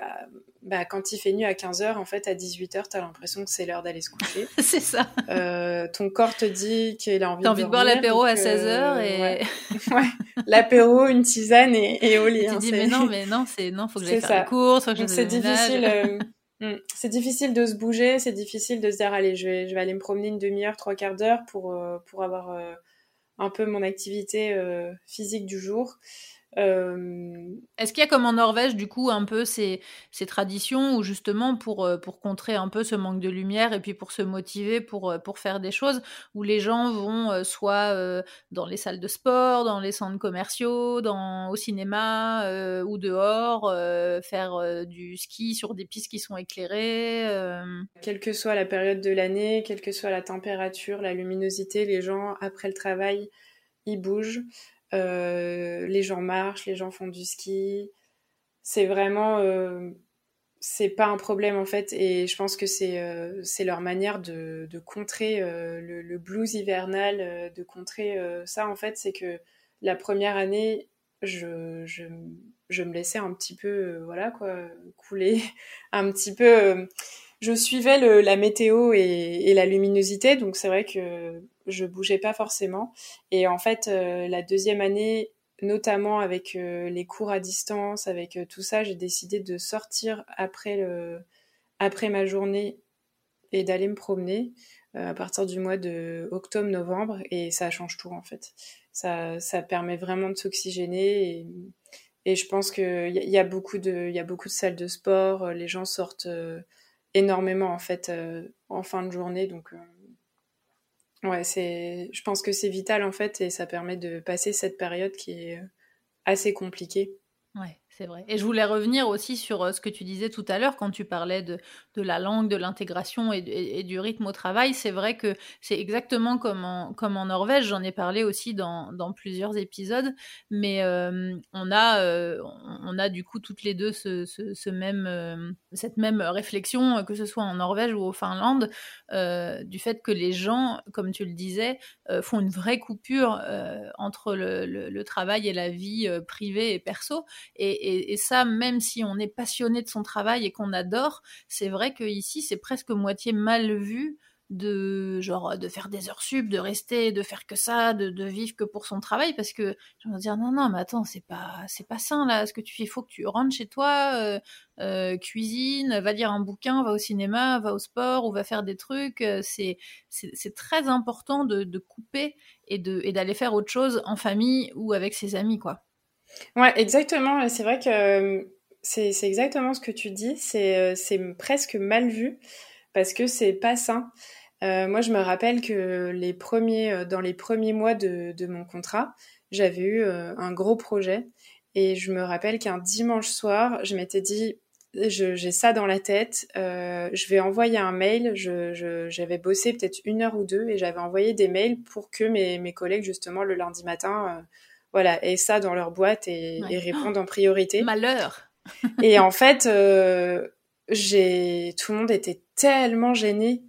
bah, quand il fait nuit à 15h, en fait, à 18h, tu as l'impression que c'est l'heure d'aller se coucher. c'est ça. Euh, ton corps te dit qu'il a envie, de, envie de boire l'apéro à 16h euh, et... Ouais. L'apéro, une tisane et, et au lit. tu hein, dis, mais non, mais non, c'est, non, faut que j'aille faire la course, faut que c'est difficile, euh, hmm, c'est difficile de se bouger, c'est difficile de se dire, allez, je vais, je vais aller me promener une demi-heure, trois quarts d'heure pour, pour avoir un peu mon activité physique du jour. Euh, Est-ce qu'il y a comme en Norvège du coup un peu ces, ces traditions où justement pour, euh, pour contrer un peu ce manque de lumière et puis pour se motiver pour, euh, pour faire des choses où les gens vont soit dans les salles de sport, dans les centres commerciaux, dans, au cinéma ou dehors, faire du ski sur des pistes qui sont éclairées Quelle que soit la période de l'année, quelle que soit la température, la luminosité, les gens après le travail, ils bougent. Euh, les gens marchent, les gens font du ski. C'est vraiment, euh, c'est pas un problème en fait, et je pense que c'est euh, leur manière de, contrer le, blues hivernal, de contrer ça en fait, c'est que la première année, je, je, me laissais un petit peu, voilà quoi, couler, un petit peu. je suivais la météo et la luminosité, donc c'est vrai que je bougeais pas forcément. Et en fait, euh, la deuxième année, notamment avec euh, les cours à distance, avec euh, tout ça, j'ai décidé de sortir après, le, après ma journée et d'aller me promener à partir du mois de octobre-novembre. Et ça change tout en fait. Ça, ça permet vraiment de s'oxygéner. Et, je pense qu'il y, y, a beaucoup de, y a beaucoup de salles de sport. Les gens sortent énormément en fait en fin de journée. Donc Ouais, c'est, je pense que c'est vital en fait et ça permet de passer cette période qui est assez compliquée. Ouais. C'est vrai. Et je voulais revenir aussi sur euh, ce que tu disais tout à l'heure quand tu parlais de, de la langue, de l'intégration et, du rythme au travail. C'est vrai que c'est exactement comme en, comme en Norvège. J'en ai parlé aussi dans, dans plusieurs épisodes. Mais euh, on, a, euh, on a du coup toutes les deux ce, ce, même, cette même réflexion, que ce soit en Norvège ou au Finlande, du fait que les gens, comme tu le disais, font une vraie coupure entre le, travail et la vie privée et perso. Et, ça, même si on est passionné de son travail et qu'on adore, c'est vrai que ici c'est presque moitié mal vu de genre de faire des heures sub, de rester, de faire que ça, de, vivre que pour son travail, parce que je vais dire non non mais attends c'est pas c'est pas sain là, ce que tu fais, faut que tu rentres chez toi, euh, euh, cuisine, va lire un bouquin, va au cinéma, va au sport ou va faire des trucs. Euh, c'est c'est très important de, de couper et de et d'aller faire autre chose en famille ou avec ses amis quoi. Ouais, exactement. C'est vrai que euh, c'est exactement ce que tu dis. Euh, c'est presque mal vu parce que c'est pas sain. Euh, moi, je me rappelle que les premiers, dans les premiers mois de, de mon contrat, j'avais eu un gros projet et je me rappelle qu'un dimanche soir, je m'étais dit, j'ai ça dans la tête, je vais envoyer un mail. J'avais je, bossé peut-être une heure ou deux et j'avais envoyé des mails pour que mes, mes collègues, justement, le lundi matin, voilà, et ça dans leur boîte et, répondre en priorité. Malheur. et en fait, euh, j'ai tout le monde était tellement gêné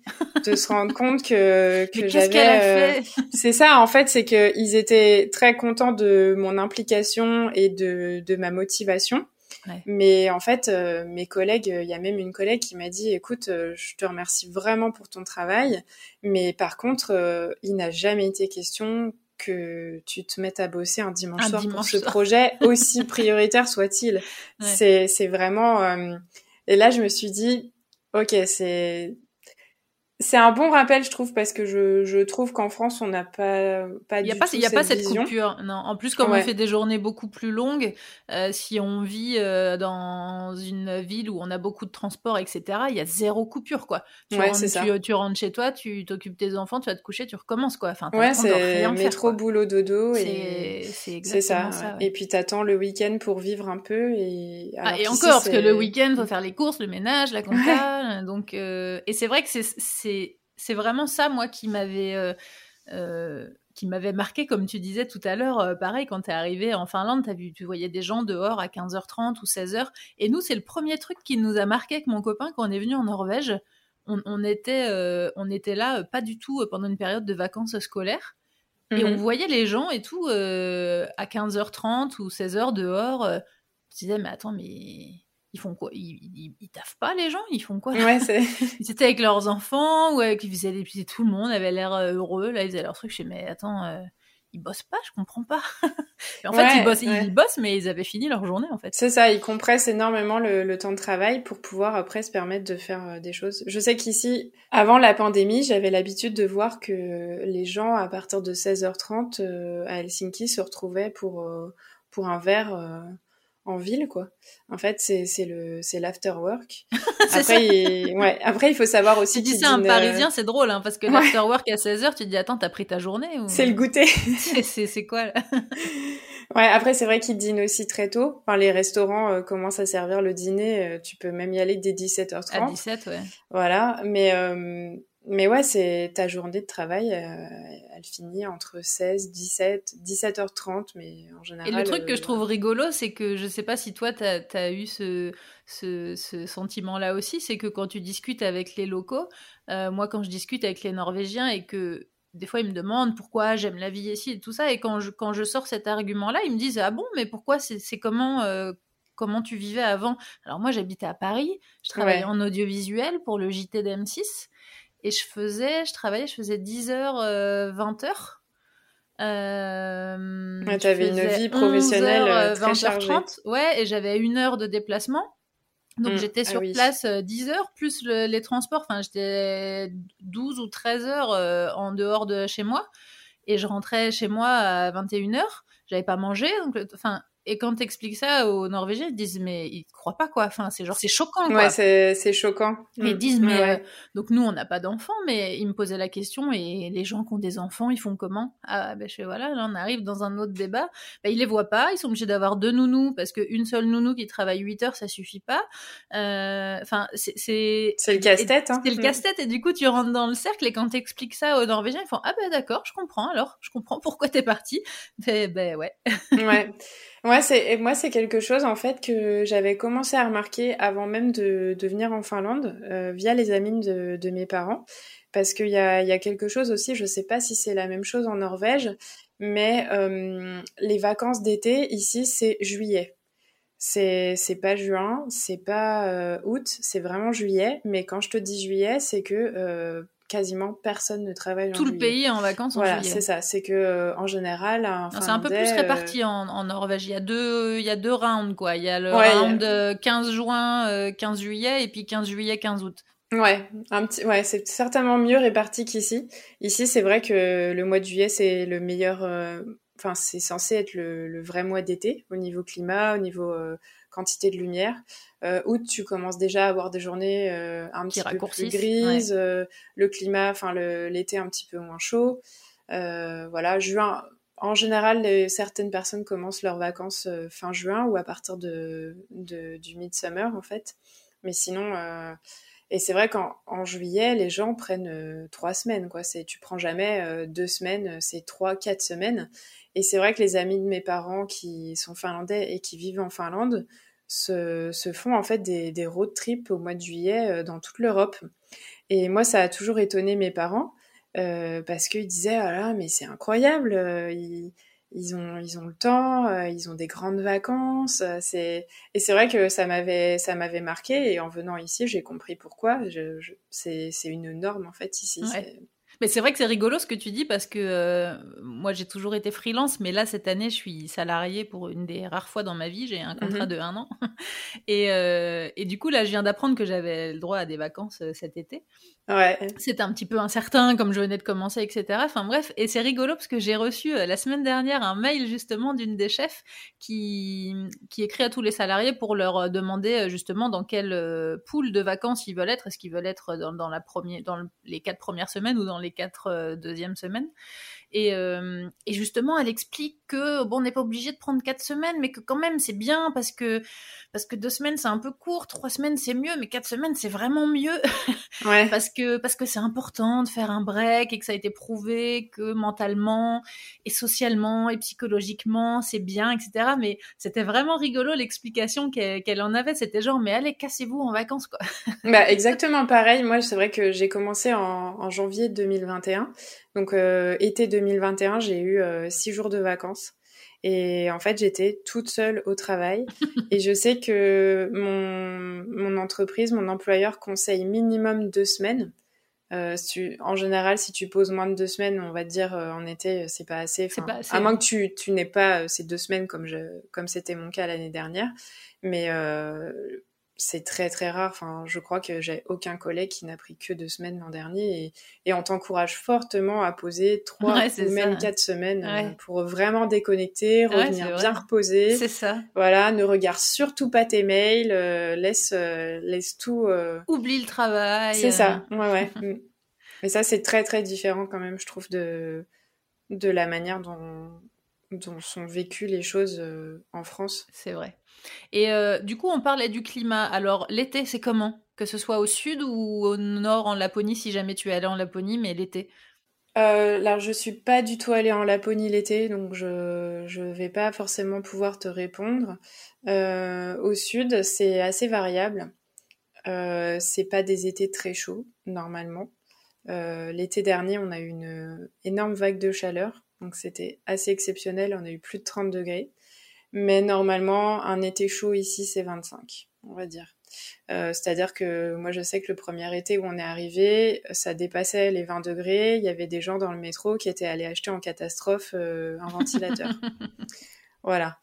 de se rendre compte que que j'avais. Euh, c'est ça, en fait, c'est que ils étaient très contents de mon implication et de de ma motivation. Mais en fait, euh, mes collègues, il y a même une collègue qui m'a dit, écoute, je te remercie vraiment pour ton travail, mais par contre, il n'a jamais été question que tu te mettes à bosser un dimanche soir pour ce projet, aussi prioritaire soit-il. C'est, c'est vraiment... Euh, et là, je me suis dit, ok, c'est c'est un bon rappel, je trouve, parce que je, je trouve qu'en France, on n'a pas, pas il y a pas, Il n'y a pas cette coupure. Non. En plus, comme on fait des journées beaucoup plus longues, euh, si on vit euh, dans une ville où on a beaucoup de transport, etc., il y a zéro coupure, quoi. Tu, rentres, tu, tu, rentres chez toi, tu t'occupes tes enfants, tu vas te coucher, tu recommences, quoi. Enfin, ouais, c'est métro, boulot, dodo. C'est ça. ça Et puis, t'attends le week-end pour vivre un peu. Et, ah, et encore, parce que le week-end, faut faire les courses, le ménage, la compta. donc, euh... et c'est vrai que c'est c'est vraiment ça, moi, qui m'avait. Euh, euh, qui m'avait marqué, comme tu disais tout à l'heure, euh, pareil, quand tu es arrivé en Finlande, as vu, tu voyais des gens dehors à 15h30 ou 16h. Et nous, c'est le premier truc qui nous a marqué avec mon copain quand on est venu en Norvège. On, était, on était là, pas du tout pendant une période de vacances scolaires. Et on mhm. voyait les gens et tout à 15h30 ou 16h dehors. on se disait, mais attends, mais ils font quoi? Ils, ils, taffent pas les gens? Ils font quoi? Ouais, ils étaient avec leurs enfants ou avec ils faisaient des tout le monde avait l'air euh, heureux. Là, ils faisaient leur truc. Je sais mais attends, euh, ils bossent pas, je comprends pas. en fait, ils bossent, ils bossent, mais ils avaient fini leur journée en fait. C'est ça, ils compressent énormément le, temps de travail pour pouvoir après se permettre de faire euh, des choses. Je sais qu'ici, avant la pandémie, j'avais l'habitude de voir que les gens à partir de 16h30 à Helsinki se retrouvaient pour pour un verre en ville quoi. En fait, c'est c'est le c'est l'after work. après il, ouais, après il faut savoir aussi tu dis ça un parisien, c'est drôle hein, parce que l'after work à 16h, tu te dis attends, t'as pris ta journée ou C'est le goûter. c'est c'est quoi là? Ouais, après c'est vrai qu'ils dînent aussi très tôt. Enfin les restaurants euh, commencent à servir le dîner, euh, tu peux même y aller dès 17h30. À 17 ouais. Voilà, mais euh, mais ouais, c'est ta journée de travail, euh, elle finit entre 16, 17, 17h30, mais en général. Et le truc que je euh, trouve rigolo, c'est que je sais pas si toi, tu as, eu ce, ce, ce sentiment-là aussi, c'est que quand tu discutes avec les locaux, euh, moi, quand je discute avec les Norvégiens et que des fois, ils me demandent pourquoi j'aime la vie ici et tout ça, et quand je, quand je sors cet argument-là, ils me disent Ah bon, mais pourquoi c'est comment comment tu vivais avant? Alors moi j'habitais à Paris, je travaillais en audiovisuel pour le JT d'M6 et je faisais, je travaillais, je faisais 10 heures, 20 euh, heures. Euh, ouais, avais une vie professionnelle heures, 20 euh, très 30 Ouais, et j'avais une heure de déplacement. Donc mmh. j'étais ah sur place 10 heures plus les transports. Enfin, j'étais 12 ou 13 heures en dehors de chez moi. Et je rentrais chez moi à 21 heures. J'avais pas mangé. Donc, enfin, et quand t'expliques ça aux Norvégiens, ils disent mais ils croient pas quoi. Enfin, c'est genre c'est choquant. Quoi. Ouais, c'est c'est choquant. ils mm. disent mais euh, donc nous on n'a pas d'enfants, mais ils me posaient la question et les gens qui ont des enfants, ils font comment? Ah ben je fais voilà, là on arrive dans un autre débat. Ben, ils les voient pas, ils sont obligés d'avoir deux nounous parce qu'une seule nounou qui travaille 8 heures ça suffit pas. Euh, enfin c'est c'est c'est le casse-tête. Hein. C'est le mm. casse-tête et du coup tu rentres dans le cercle et quand t'expliques ça aux Norvégiens, ils font ah ben d'accord, je comprends alors, je comprends pourquoi t'es parti. Ben ouais. ouais. Ouais, c'est moi c'est quelque chose en fait que j'avais commencé à remarquer avant même de, de venir en Finlande euh, via les amis de, de, mes parents parce qu'il y a, y a quelque chose aussi, je sais pas si c'est la même chose en Norvège, mais euh, les vacances d'été ici c'est juillet. C'est c'est pas juin, c'est pas euh, août, c'est vraiment juillet. Mais quand je te dis juillet, c'est que euh, quasiment personne ne travaille Tout le pays est en vacances en voilà, c'est ça. C'est que euh, en général, c'est un peu plus euh, réparti en, Norvège. Il y a deux, il y a deux rounds quoi. Il y a le round 15 juin, 15 euh, juillet et puis 15 juillet, 15 août. Ouais, un petit, ouais, c'est certainement mieux réparti qu'ici. Ici, c'est vrai que le mois de juillet c'est le meilleur. Enfin, c'est censé être le, le, vrai mois d'été au niveau climat, au niveau quantité de lumière. Euh, août, tu commences déjà à avoir des journées euh, un petit peu plus grises, euh, le climat, enfin l'été un petit peu moins chaud. Euh, voilà, juin. En général, certaines personnes commencent leurs vacances fin juin ou à partir de, de du midsummer en fait. Mais sinon, et c'est vrai qu'en juillet, les gens prennent trois semaines. Quoi. C'est, tu prends jamais deux semaines, c'est trois, quatre semaines. Et c'est vrai que les amis de mes parents qui sont finlandais et qui vivent en Finlande se, se font en fait des, des, road trips au mois de juillet euh, dans toute l'Europe. Et moi, ça a toujours étonné mes parents euh, parce qu'ils disaient ah là, mais c'est incroyable, euh, ils, ils, ont ils ont le temps, euh, ils ont des grandes vacances. c'est et c'est vrai que ça m'avait ça m'avait marqué et en venant ici, j'ai compris pourquoi. Je, je, c'est c'est une norme en fait ici. Mais c'est vrai que c'est rigolo ce que tu dis parce que euh, moi j'ai toujours été freelance, mais là cette année je suis salariée pour une des rares fois dans ma vie. J'ai un contrat mhm. de un an. Et, euh, et, du coup là je viens d'apprendre que j'avais le droit à des vacances euh, cet été. C'était un petit peu incertain comme je venais de commencer, etc. Enfin bref, et c'est rigolo parce que j'ai reçu la semaine dernière un mail justement d'une des chefs qui, qui écrit à tous les salariés pour leur demander justement dans quelle pool de vacances ils veulent être. Est-ce qu'ils veulent être dans, la première, dans les quatre premières semaines ou dans les quatre euh, deuxièmes semaines? Et, euh, et, justement, elle explique que bon, on n'est pas obligé de prendre quatre semaines, mais que quand même c'est bien parce que parce que deux semaines c'est un peu court, trois semaines c'est mieux, mais quatre semaines c'est vraiment mieux. Ouais. parce que parce que c'est important de faire un break et que ça a été prouvé que mentalement et socialement et psychologiquement c'est bien, etc. Mais c'était vraiment rigolo l'explication qu'elle en avait. C'était genre mais allez cassez-vous en vacances quoi. bah exactement pareil. Moi c'est vrai que j'ai commencé en, en janvier 2021 donc euh, été 2021, j'ai eu euh, six jours de vacances. Et en fait, j'étais toute seule au travail. et je sais que mon, mon entreprise, mon employeur conseille minimum deux semaines. Euh, en général, si tu poses moins de deux semaines, on va te dire euh, en été, c'est pas assez. Pas assez. À moins que tu, tu n'aies pas ces deux semaines comme je, comme c'était mon cas l'année dernière. Mais c'est très très rare. Enfin, je crois que j'ai aucun collègue qui n'a pris que deux semaines l'an dernier et, et on t'encourage fortement à poser trois ou même quatre semaines euh, pour vraiment déconnecter, revenir bien reposer. C'est ça. Voilà, ne regarde surtout pas tes mails, euh, laisse euh, laisse tout. Oublie le travail. C'est ça. Ouais ouais. Mm. Mais ça c'est très très différent quand même, je trouve de de la manière dont dont sont vécues les choses en France. C'est vrai. Et euh, du coup, on parlait du climat. Alors, l'été, c'est comment? Que ce soit au sud ou au nord en Laponie, si jamais tu es allé en Laponie, mais l'été euh, alors je suis pas du tout allée en Laponie l'été, donc je je vais pas forcément pouvoir te répondre. Euh, au sud, c'est assez variable. C'est pas des étés très chauds normalement. L'été dernier, on a eu une énorme vague de chaleur, donc c'était assez exceptionnel. On a eu plus de 30 degrés. Mais normalement, un été chaud ici, c'est 25, on va dire. Euh, C'est-à-dire que moi, je sais que le premier été où on est arrivé, ça dépassait les 20 degrés. Il y avait des gens dans le métro qui étaient allés acheter en catastrophe euh, un ventilateur. voilà.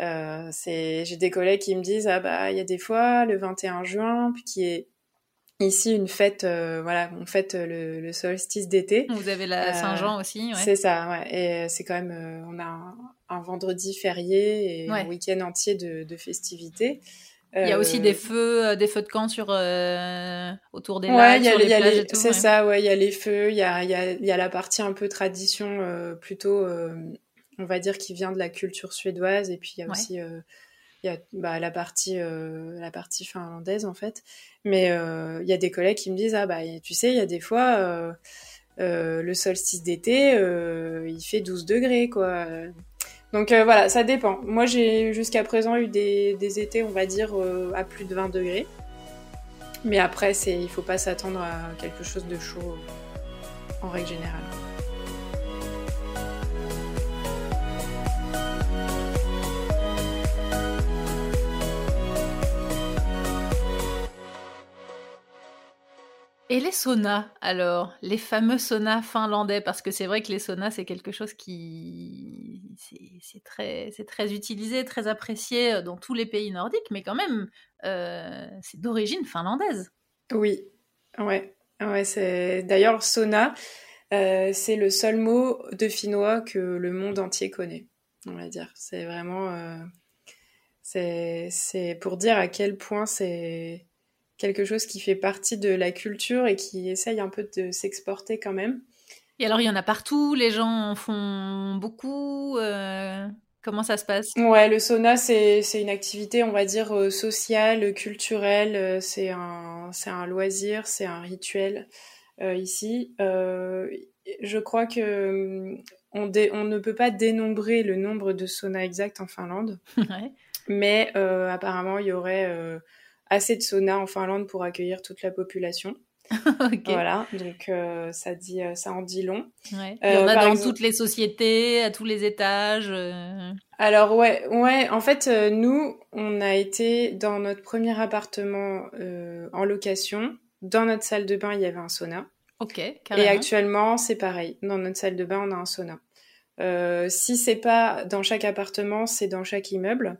Euh, j'ai des collègues qui me disent ah bah il y a des fois le 21 juin puis qui est ici une fête, voilà, on fête le, solstice d'été. Vous avez la Saint-Jean aussi, ouais. C'est ça, ouais. Et c'est quand même, on a un, vendredi férié et un week-end entier de, de festivités. Il y a aussi des feux, des feux de camp sur autour des lacs, sur les plages et tout. C'est ça, ouais. Il y a les feux, il y a, y, a, y a la partie un peu tradition, plutôt, on va dire, qui vient de la culture suédoise, et puis il y a aussi bah, la partie euh, la partie finlandaise en fait. Mais euh, il y a des collègues qui me disent ah bah tu sais il y a des fois euh, le solstice d'été il fait 12 degrés quoi. Donc voilà ça dépend. Moi j'ai jusqu'à présent eu des, des, étés on va dire à plus de 20 degrés. Mais après c'est il faut pas s'attendre à quelque chose de chaud en règle générale Et les saunas, alors, les fameux saunas finlandais, parce que c'est vrai que les saunas, c'est quelque chose qui. C'est très, très utilisé, très apprécié euh, dans tous les pays nordiques, mais quand même, euh, c'est d'origine finlandaise. Oui, ouais. ouais c'est... D'ailleurs, sauna, euh, c'est le seul mot de finnois que le monde entier connaît, on va dire. C'est vraiment. C'est... c'est pour dire à quel point c'est quelque chose qui fait partie de la culture et qui essaye un peu de s'exporter quand même. Et alors, il y en a partout, les gens en font beaucoup. Euh, comment ça se passe? Ouais, le sauna, c'est une activité, on va dire, euh, sociale, culturelle. Euh, c'est un, un loisir, c'est un rituel ici. je crois que on, on, ne peut pas dénombrer le nombre de saunas exacts en Finlande. Ouais. Mais apparemment, il y aurait assez de saunas en Finlande pour accueillir toute la population. Voilà, donc euh, ça dit, euh, ça en dit long. Ouais. Il y en a euh, dans toutes les sociétés, à tous les étages. Alors ouais, ouais. En fait, nous, on a été dans notre premier appartement en location. Dans notre salle de bain, il y avait un sauna. Ok. Carrément. Et actuellement, c'est pareil. Dans notre salle de bain, on a un sauna. si c'est pas dans chaque appartement, c'est dans chaque immeuble.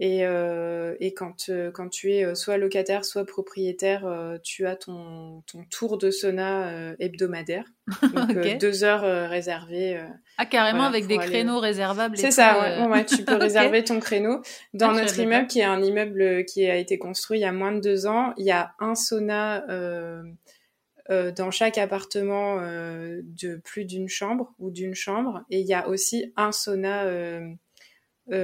Et, euh, et quand, euh, quand tu es euh, soit locataire, soit propriétaire, tu as ton, ton tour de sauna hebdomadaire. Donc deux heures réservées. ah, carrément avec des créneaux réservables. C'est ça, ouais, tu peux réserver ton créneau. Dans ah, notre immeuble, qui est un immeuble qui a été construit il y a moins de deux ans, il y a un sauna dans chaque appartement de plus d'une chambre ou d'une chambre. Et il y a aussi un sauna euh,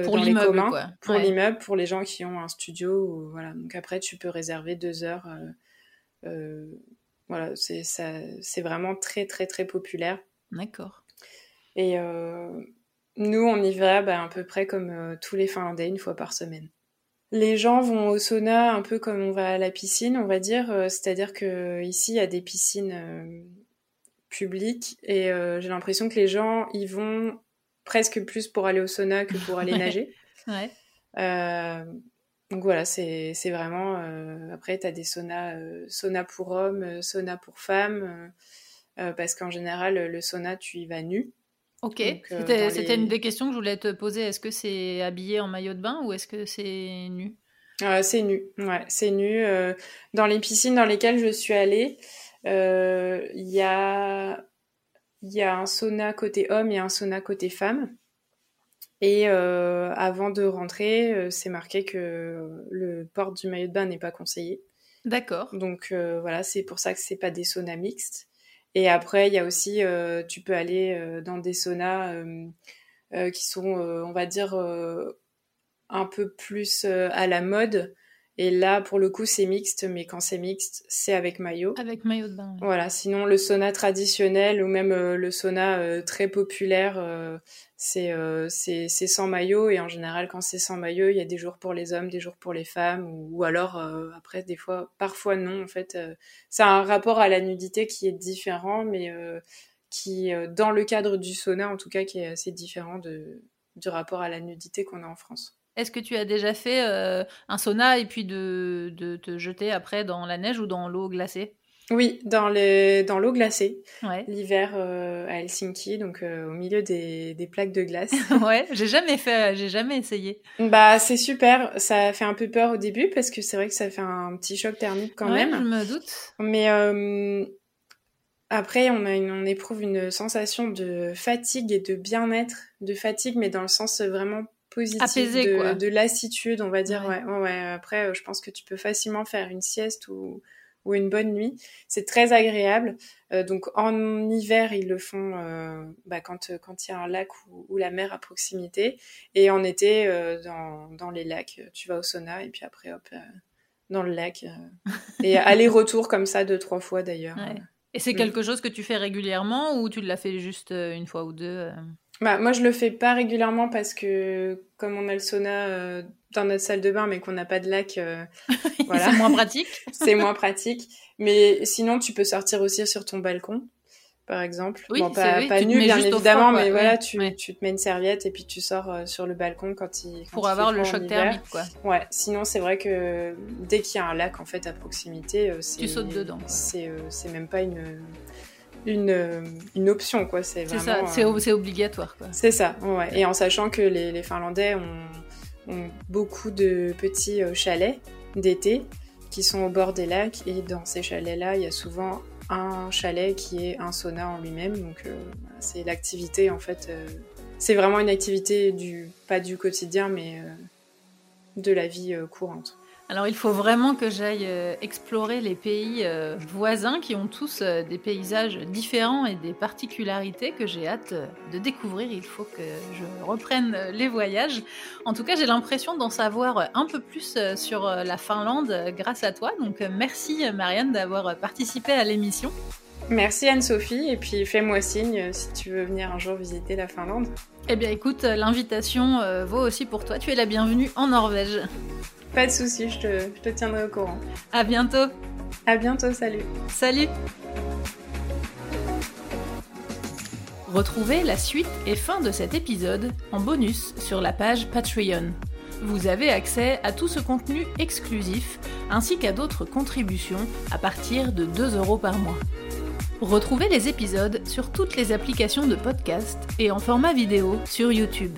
pour l'immeuble, pour l'immeuble, pour les gens qui ont un studio. voilà. Donc après, tu peux réserver deux heures. Euh, euh, voilà, c'est ça, c'est vraiment très très très populaire. D'accord. Et nous, on y va bah, à peu près comme tous les Finlandais, une fois par semaine. Les gens vont au sauna un peu comme on va à la piscine, on va dire. C'est-à-dire que ici, il y a des piscines publiques et j'ai l'impression que les gens y vont presque plus pour aller au sauna que pour aller nager. Ouais. Euh, donc voilà, c'est vraiment. Euh, après, tu as des saunas, euh, sauna pour hommes, sauna pour femmes, parce qu'en général, le sauna, tu y vas nu. Ok, c'était une des questions que je voulais te poser. Est-ce que c'est habillé en maillot de bain ou est-ce que c'est nu? C'est nu, ouais, c'est nu. dans les piscines dans lesquelles je suis allée, il y a il y a un sauna côté homme et un sauna côté femme. Et euh, avant de rentrer, euh, c'est marqué que le port du maillot de bain n'est pas conseillé. D'accord. Donc euh, voilà, c'est pour ça que c'est pas des saunas mixtes. Et après, il y a aussi, tu peux aller dans des saunas qui sont, on va dire, un peu plus à la mode et là, pour le coup, c'est mixte, mais quand c'est mixte, c'est avec maillot. Avec maillot de bain. Voilà. Sinon, le sauna traditionnel ou même euh, le sauna euh, très populaire, euh, c'est sans maillot. Et en général, quand c'est sans maillot, il y a des jours pour les hommes, des jours pour les femmes, ou, alors après, des fois, parfois non. En fait, c'est un rapport à la nudité qui est différent, mais qui, dans le cadre du sauna, en tout cas, qui est assez différent de, du rapport à la nudité qu'on a en France. Est-ce que tu as déjà fait euh, un sauna et puis de, te jeter après dans la neige ou dans l'eau glacée? Oui, dans le dans l'eau glacée. L'hiver euh, à Helsinki, donc euh, au milieu des, des plaques de glace. ouais, j'ai jamais fait, j'ai jamais essayé. Bah c'est super. Ça fait un peu peur au début parce que c'est vrai que ça fait un petit choc thermique quand ouais, même. Je me doute. Mais après, on, a une, on éprouve une sensation de fatigue et de bien-être, de fatigue, mais dans le sens vraiment positif, Apaisé, de, lassitude, on va dire. Ouais. Ouais, ouais. Après, je pense que tu peux facilement faire une sieste ou ou une bonne nuit. C'est très agréable. Euh, donc en hiver, ils le font euh, bah, quand quand il y a un lac ou, ou, la mer à proximité. Et en été, euh, dans, dans les lacs, tu vas au sauna et puis après, hop, euh, dans le lac. euh. et aller-retour comme ça deux, trois fois d'ailleurs. Ouais. Et c'est Mm. quelque chose que tu fais régulièrement ou tu l'as fait juste euh, une fois ou deux euh? Bah, moi, je le fais pas régulièrement parce que comme on a le sauna euh, dans notre salle de bain, mais qu'on n'a pas de lac, euh, voilà. c'est moins pratique. c'est moins pratique. Mais sinon, tu peux sortir aussi sur ton balcon, par exemple. Oui, bon, pas, oui, pas nu, bien évidemment, mais voilà, tu, ouais. tu te mets une serviette et puis tu sors euh, sur le balcon quand il quand Pour il avoir le choc thermique, quoi. Ouais. Sinon, c'est vrai que dès qu'il y a un lac en fait à proximité, c'est Tu sautes dedans, c'est même pas une une euh, une option quoi. C'est C'est vraiment. ça, c'est euh, c'est obligatoire, quoi. c'est ça, ouais. Et en sachant que les, les Finlandais ont, ont beaucoup de petits euh, chalets d'été qui sont au bord des lacs. Et dans ces chalets-là, il y a souvent un chalet qui est un sauna en lui-même. Donc euh, c'est l'activité en fait. euh, c'est vraiment une activité du pas du quotidien, mais euh, de la vie courante. Alors il faut vraiment que j'aille euh, explorer les pays euh, voisins qui ont tous euh, des paysages différents et des particularités que j'ai hâte de découvrir. Il faut que je reprenne les voyages. En tout cas, j'ai l'impression d'en savoir un peu plus sur la Finlande grâce à toi. Donc merci Marianne d'avoir participé à l'émission. Merci Anne-Sophie, et puis fais-moi signe si tu veux venir un jour visiter la Finlande. Eh bien écoute, l'invitation vaut aussi pour toi. Tu es la bienvenue en Norvège. Pas de soucis, je te, je te tiendrai au courant. À bientôt. À bientôt, salut. Salut Retrouvez la suite et fin de cet épisode en bonus sur la page Patreon. Vous avez accès à tout ce contenu exclusif ainsi qu'à d'autres contributions à partir de 2 euros par mois. Retrouvez les épisodes sur toutes les applications de podcast et en format vidéo sur YouTube.